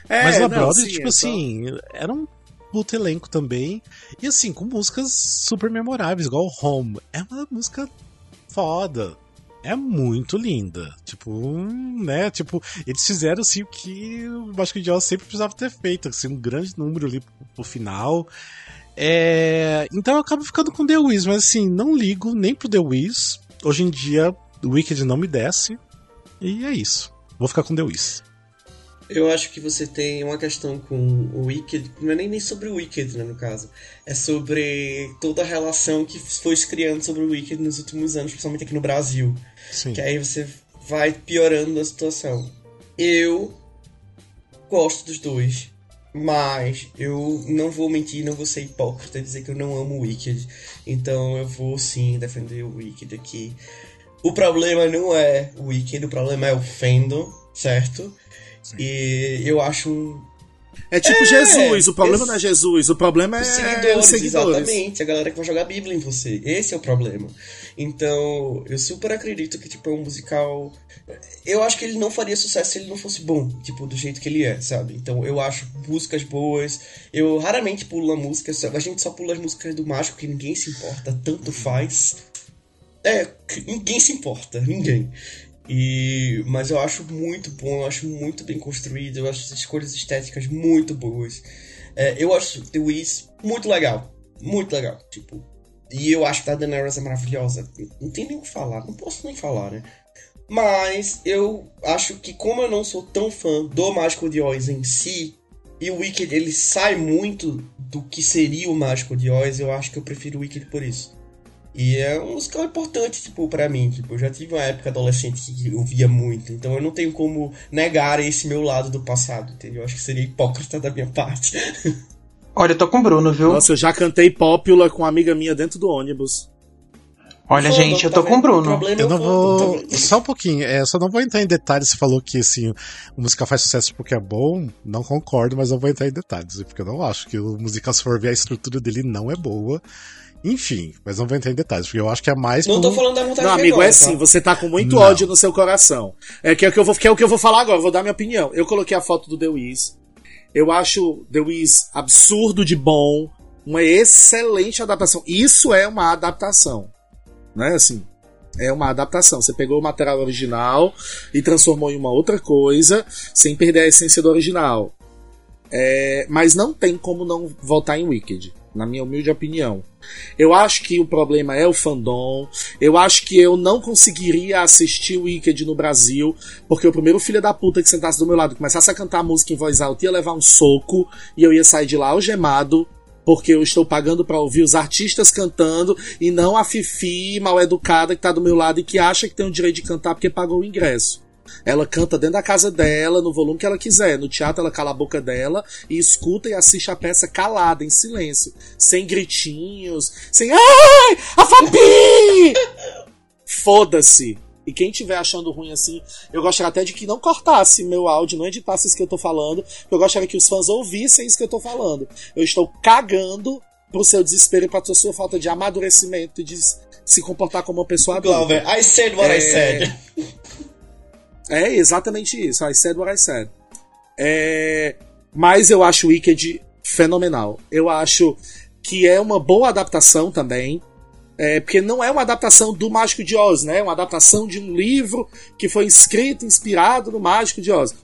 É, Mas na não, Broadway, sim, tipo é só- assim, era um puto elenco também. E assim, com músicas super memoráveis, igual Home. É uma música foda. É muito linda. Tipo, né? Tipo, eles fizeram assim o que o Mágico de sempre precisava ter feito. Assim, um grande número ali pro, pro final. É... Então eu acabo ficando com The Wiz, mas assim, não ligo nem pro The Wiz. Hoje em dia, o Wicked não me desce. E é isso. Vou ficar com The Wiz. Eu acho que você tem uma questão com o Wicked, não é nem, nem sobre o Wicked, né, no caso. É sobre toda a relação que foi se criando sobre o Wicked nos últimos anos, principalmente aqui no Brasil. Sim. Que aí você vai piorando a situação. Eu gosto dos dois, mas eu não vou mentir, não vou ser hipócrita e dizer que eu não amo o Wicked. Então eu vou sim defender o Wicked aqui. o problema não é o Wicked, o problema é o fandom, certo? Sim. E eu acho É tipo É, Jesus, o problema esse- não é Jesus, o problema é Os seguidores, os seguidores. exatamente. A galera que vai jogar Bíblia em você. Esse é o problema. Então, eu super acredito que, tipo, é um musical. Eu acho que ele não faria sucesso se ele não fosse bom, tipo, do jeito que ele é, sabe? Então, eu acho músicas boas. Eu raramente pulo a música, a gente só pula as músicas do mágico que ninguém se importa, tanto faz. É, que ninguém se importa, ninguém. E, mas eu acho muito bom, eu acho muito bem construído, eu acho as escolhas estéticas muito boas. É, eu acho The Wiz muito legal, muito legal, tipo. E eu acho que a Daenerys é maravilhosa. Não tem nem o que falar, não posso nem falar, né? Mas eu acho que como eu não sou tão fã do Mágico de Oz em si, e o Wicked ele sai muito do que seria o Mágico de Oz, eu acho que eu prefiro o Wicked por isso. E é um musical importante, tipo, pra mim. Tipo, eu já tive uma época adolescente que eu via muito. Então eu não tenho como negar esse meu lado do passado, entendeu? Eu acho que seria hipócrita da minha parte. Olha, eu tô com o Bruno, viu? Nossa, eu já cantei Popula com uma amiga minha dentro do ônibus. Olha, Fandom, gente, eu tá tô com o? Bruno. problema é Eu o não fandom, tá vou. vendo? Só um pouquinho, é, só não vou entrar em detalhes. Você falou que assim, o musical faz sucesso porque é bom. Não concordo, mas não vou entrar em detalhes. Porque eu não acho que o musical, se for ver a estrutura dele, não é boa. Enfim, mas não vou entrar em detalhes, porque eu acho que é mais. Não por- tô falando da vontade Não, de ver, amigo, é tá? sim, você tá com muito Não. ódio no seu coração. É que é o que eu vou, que é o que eu vou falar agora, eu vou dar minha opinião. Eu coloquei a foto do The Wiz. Eu acho The Wiz absurdo de bom, uma excelente adaptação. Isso é uma adaptação. Né, assim, é uma adaptação. Você pegou o material original e transformou em uma outra coisa, sem perder a essência do original. É, mas não tem como não voltar em Wicked, na minha humilde opinião. Eu acho que o problema é o fandom. Eu acho que eu não conseguiria assistir o Wicked no Brasil, porque o primeiro filho da puta que sentasse do meu lado começasse a cantar música em voz alta ia levar um soco e eu ia sair de lá algemado. Porque eu estou pagando pra ouvir os artistas cantando e não a Fifi mal educada que tá do meu lado e que acha que tem o direito de cantar porque pagou o ingresso. Ela canta dentro da casa dela, no volume que ela quiser. No teatro ela cala a boca dela e escuta e assiste a peça calada, em silêncio. Sem gritinhos, sem. Ai! A Fabi! Foda-se! E quem estiver achando ruim assim, eu gostaria até de que não cortasse meu áudio, não editasse isso que eu tô falando, eu gostaria que os fãs ouvissem isso que eu tô falando. Eu estou cagando pro seu desespero e pra sua falta de amadurecimento e de se comportar como uma pessoa adulta. Glauber, I said what I É. said. É exatamente isso. I said what I said. É, mas eu acho Wicked fenomenal. Eu acho que é uma boa adaptação também. É, porque não é uma adaptação do Mágico de Oz, né? É uma adaptação de um livro que foi escrito, inspirado no Mágico de Oz.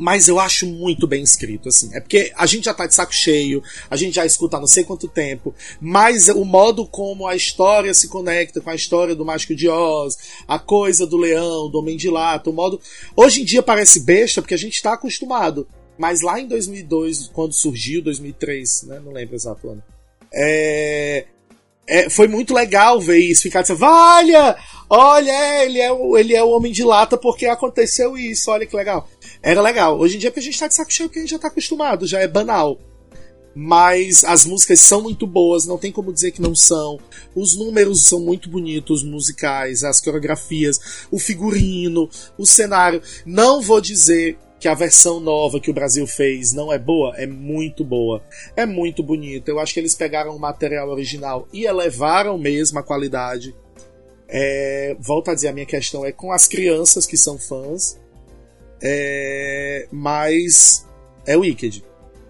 Mas eu acho muito bem escrito, assim. É porque a gente já tá de saco cheio, a gente já escuta há não sei quanto tempo, mas o modo como a história se conecta com a história do Mágico de Oz, a coisa do leão, do homem de lata, o modo. Hoje em dia parece besta porque a gente tá acostumado. Mas lá em 2002, quando surgiu, 2003, né? Não lembro exato ano. É, é, foi muito legal ver isso, ficar dizendo, olha, olha, ele é, o, ele é o homem de lata porque aconteceu isso, olha que legal. Era legal. Hoje em dia, porque a gente tá de saco cheio, porque a gente já tá acostumado, já é banal. Mas as músicas são muito boas, não tem como dizer que não são. Os números são muito bonitos, musicais, as coreografias, o figurino, o cenário. Não vou dizer que a versão nova que o Brasil fez não é boa, é muito boa. É muito bonita. Eu acho que eles pegaram o material original e elevaram mesmo a qualidade. É, volto a dizer, a minha questão é com as crianças que são fãs. É, mas é Wicked.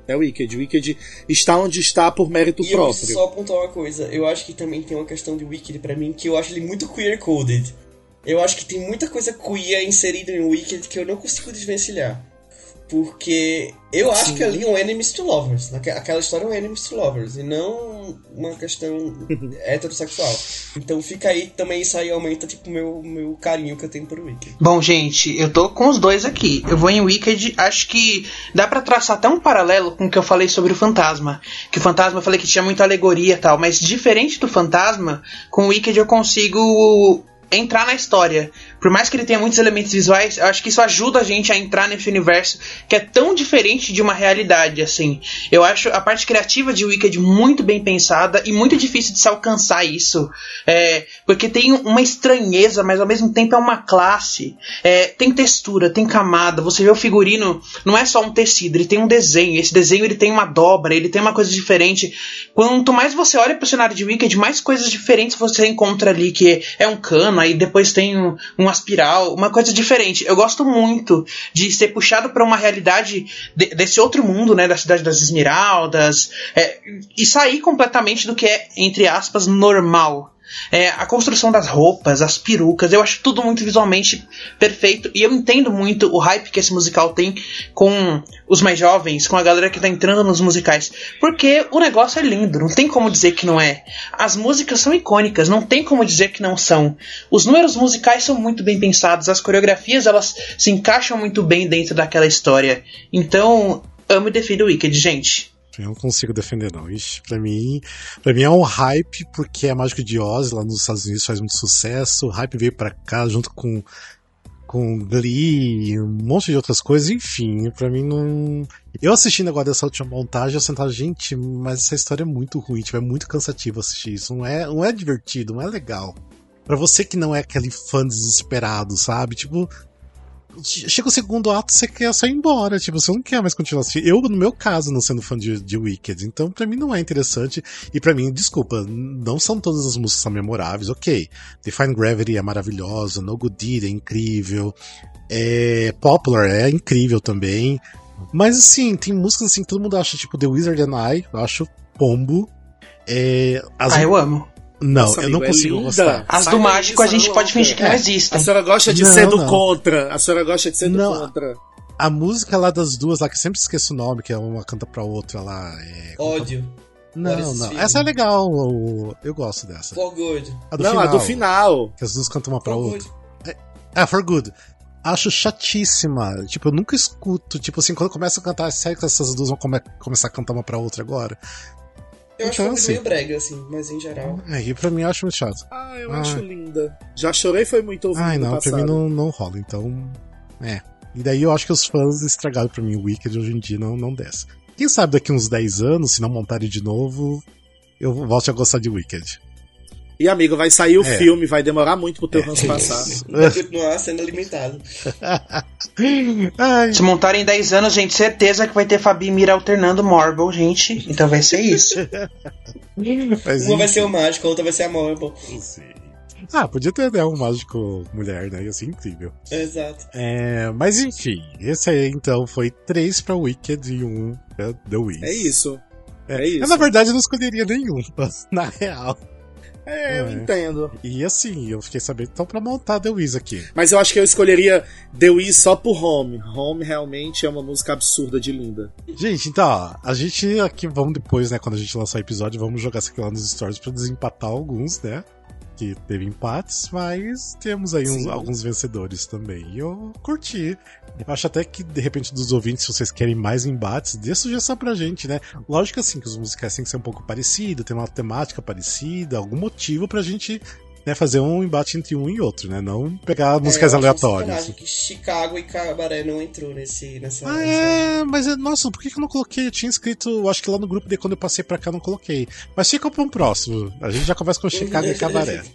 É Wicked. Wicked está onde está por mérito E eu próprio. só apontar uma coisa, eu acho que também tem uma questão de Wicked pra mim, que eu acho ele muito queer-coded. Eu acho que tem muita coisa queer inserida em Wicked que eu não consigo desvencilhar. Porque eu acho Sim. que ali é um enemies to lovers. Naque- Aquela história é um enemies to lovers, e não uma questão heterossexual. Então fica aí, também isso aí aumenta, tipo, meu, meu carinho que eu tenho por Wicked. Bom, gente, eu tô com os dois aqui. Eu vou em Wicked, acho que dá pra traçar até um paralelo com o que eu falei sobre o fantasma. Que o fantasma eu falei que tinha muita alegoria e tal, mas diferente do fantasma, com o Wicked eu consigo entrar na história. Por mais que ele tenha muitos elementos visuais, eu acho que isso ajuda a gente a entrar nesse universo que é tão diferente de uma realidade, assim. Eu acho a parte criativa de Wicked muito bem pensada e muito difícil de se alcançar isso. É, porque tem uma estranheza, mas ao mesmo tempo é uma classe. É, tem textura, tem camada. Você vê o figurino, não é só um tecido, ele tem um desenho. Esse desenho ele tem uma dobra, ele tem uma coisa diferente. Quanto mais você olha pro cenário de Wicked, mais coisas diferentes você encontra ali, que é um cano, aí depois tem um, uma espiral, uma coisa diferente. Eu gosto muito de ser puxado para uma realidade de, desse outro mundo, né, da cidade das Esmeraldas, é, e sair completamente do que é, entre aspas, normal. É, a construção das roupas, as perucas, eu acho tudo muito visualmente perfeito. E eu entendo muito o hype que esse musical tem com os mais jovens, com a galera que tá entrando nos musicais. Porque o negócio é lindo, não tem como dizer que não é. As músicas são icônicas, não tem como dizer que não são. Os números musicais são muito bem pensados, as coreografias elas se encaixam muito bem dentro daquela história. Então, amo e defendo o Wicked, gente. Eu não consigo defender, não. Ixi, pra mim, pra mim é um hype, porque é Mágico de Oz lá nos Estados Unidos faz muito sucesso. O hype veio pra cá junto com, com Glee, um monte de outras coisas, enfim, pra mim não. Eu assistindo agora dessa última montagem, eu sentava, gente, mas essa história é muito ruim, tipo, é muito cansativo assistir isso. Não é, não é divertido, não é legal. Pra você que não é aquele fã desesperado, sabe? Tipo, chega o segundo ato, você quer só ir embora. Tipo, você não quer mais continuar assistindo. Eu, no meu caso, não sendo fã de, de Wicked. Então, pra mim, não é interessante. E pra mim, desculpa, não são todas as músicas são memoráveis. Ok. Define Gravity é maravilhosa. No Good Deed é incrível. É, Popular é incrível também. Mas, assim, tem músicas assim que todo mundo acha, tipo The Wizard and I. Eu acho pombo. É, as... Ah, eu amo. Não, Nossa, eu não amigo, é consigo linda. gostar. As Sai do mágico a gente pode fingir que não A existem. senhora gosta de Não, ser do não. contra. A senhora gosta de ser Não. do contra. A música lá das duas, lá que eu sempre esqueço o nome, que é uma canta pra outra lá. É... Ódio. Não, não. feeling? Essa é legal. Eu gosto dessa. For good. A do não, final. a do final. Que as duas cantam uma pra For outra. good. Ah, For Good. Acho chatíssima. Tipo, eu nunca escuto. Tipo assim, quando começa a cantar, sério que essas duas vão come- começar a cantar uma pra outra agora? Eu acho Então, que assim. meio brega, assim, mas em geral. É, e pra mim eu acho muito chato. Ah, eu Ah. acho linda. Já chorei, foi muito ouvido Ai, não, passado. pra mim não, não rola. Então, é. E daí eu acho que os fãs estragaram pra mim o Wicked hoje em dia não, não desce. Quem sabe daqui uns 10 anos, se não montarem de novo, eu volte a gostar de Wicked. E, amigo, vai sair o É. filme, vai demorar muito pro teu ranço passar. Vai continuar sendo alimentado. Ai, Se montarem 10 anos, gente, certeza que vai ter Fabi e Mira alternando Marble, gente. Então vai ser isso. mas Uma vai ser o mágico, a outra vai ser a Marble. Ah, podia ter né, um mágico mulher, né? Ia ser incrível. Exato. É, mas enfim, esse aí então foi três pra Wicked e um pra The Wiz. É isso. É, Eu, isso. na verdade, eu não escolheria nenhum, na real. É, eu É. entendo. E assim, eu fiquei sabendo então pra montar The Wiz aqui. Mas eu acho que eu escolheria The Wiz só por Home. Home realmente é uma música absurda de linda. Gente, então, a gente aqui vamos depois, né, quando a gente lançar o episódio, vamos jogar isso aqui lá nos stories pra desempatar alguns, né? Que teve empates, mas temos aí uns- alguns vencedores também. E eu curti. Eu acho até que, de repente, dos ouvintes, se vocês querem mais embates, dê sugestão pra gente, né? Lógico assim, que os musicais têm que ser um pouco parecidos, tem uma temática parecida, algum motivo pra gente né, fazer um embate entre um e outro, né? Não pegar músicas É, eu acho aleatórias. que Chicago e Cabaré não entrou nesse, nessa. Ah, é, mas é- nossa, por que, que eu não coloquei? Eu tinha escrito, acho que lá no grupo de quando eu passei pra cá eu não coloquei. Mas fica pra um próximo. A gente já conversa com Chicago e Cabaré.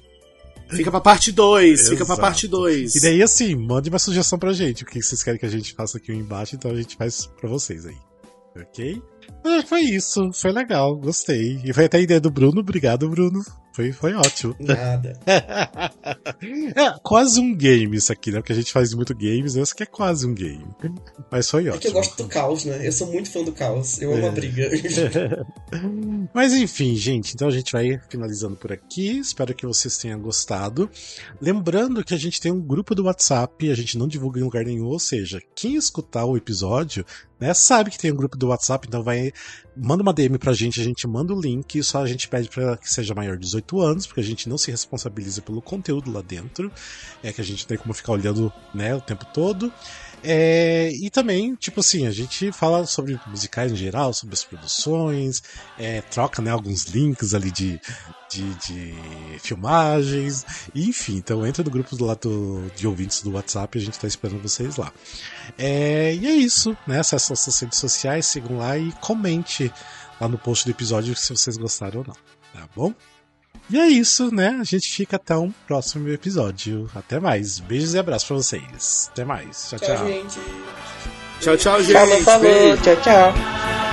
Fica pra parte 2, fica pra parte 2. E daí, assim, mande uma sugestão pra gente. O que vocês querem que a gente faça aqui um embate, então a gente faz pra vocês aí. Ok? É, foi isso. Foi legal, gostei. E foi até a ideia do Bruno. Obrigado, Bruno. Foi, foi ótimo. Nada. é quase um game isso aqui, né? Porque a gente faz muito games, esse aqui é quase um game. Mas foi ótimo. É que eu gosto do caos, né? Eu sou muito fã do caos. Eu amo É. a briga. Mas enfim, gente, então a gente vai finalizando por aqui. Espero que vocês tenham gostado. Lembrando que a gente tem um grupo do WhatsApp, a gente não divulga em lugar nenhum, ou seja, quem escutar o episódio, né, sabe que tem um grupo do WhatsApp, então vai manda uma DM pra gente, a gente manda o link, só a gente pede para que seja maior de 18 anos, porque a gente não se responsabiliza pelo conteúdo lá dentro, é que a gente tem como ficar olhando, né, o tempo todo. É, e também, tipo assim, a gente fala sobre musicais em geral, sobre as produções, é, troca né, alguns links ali de, de, de, filmagens, enfim. Então entra no grupo do lado de ouvintes do WhatsApp, a gente tá esperando vocês lá. É, e é isso, né? Acesse nossas redes sociais, sigam lá e comente lá no post do episódio se vocês gostaram ou não, tá bom? E é isso, né? A gente fica até um próximo episódio. Até mais. Beijos e abraços pra vocês. Até mais. Tchau, tchau. Tchau, gente. Tchau, tchau, gente. Falou, falou. Beijo. Tchau, tchau.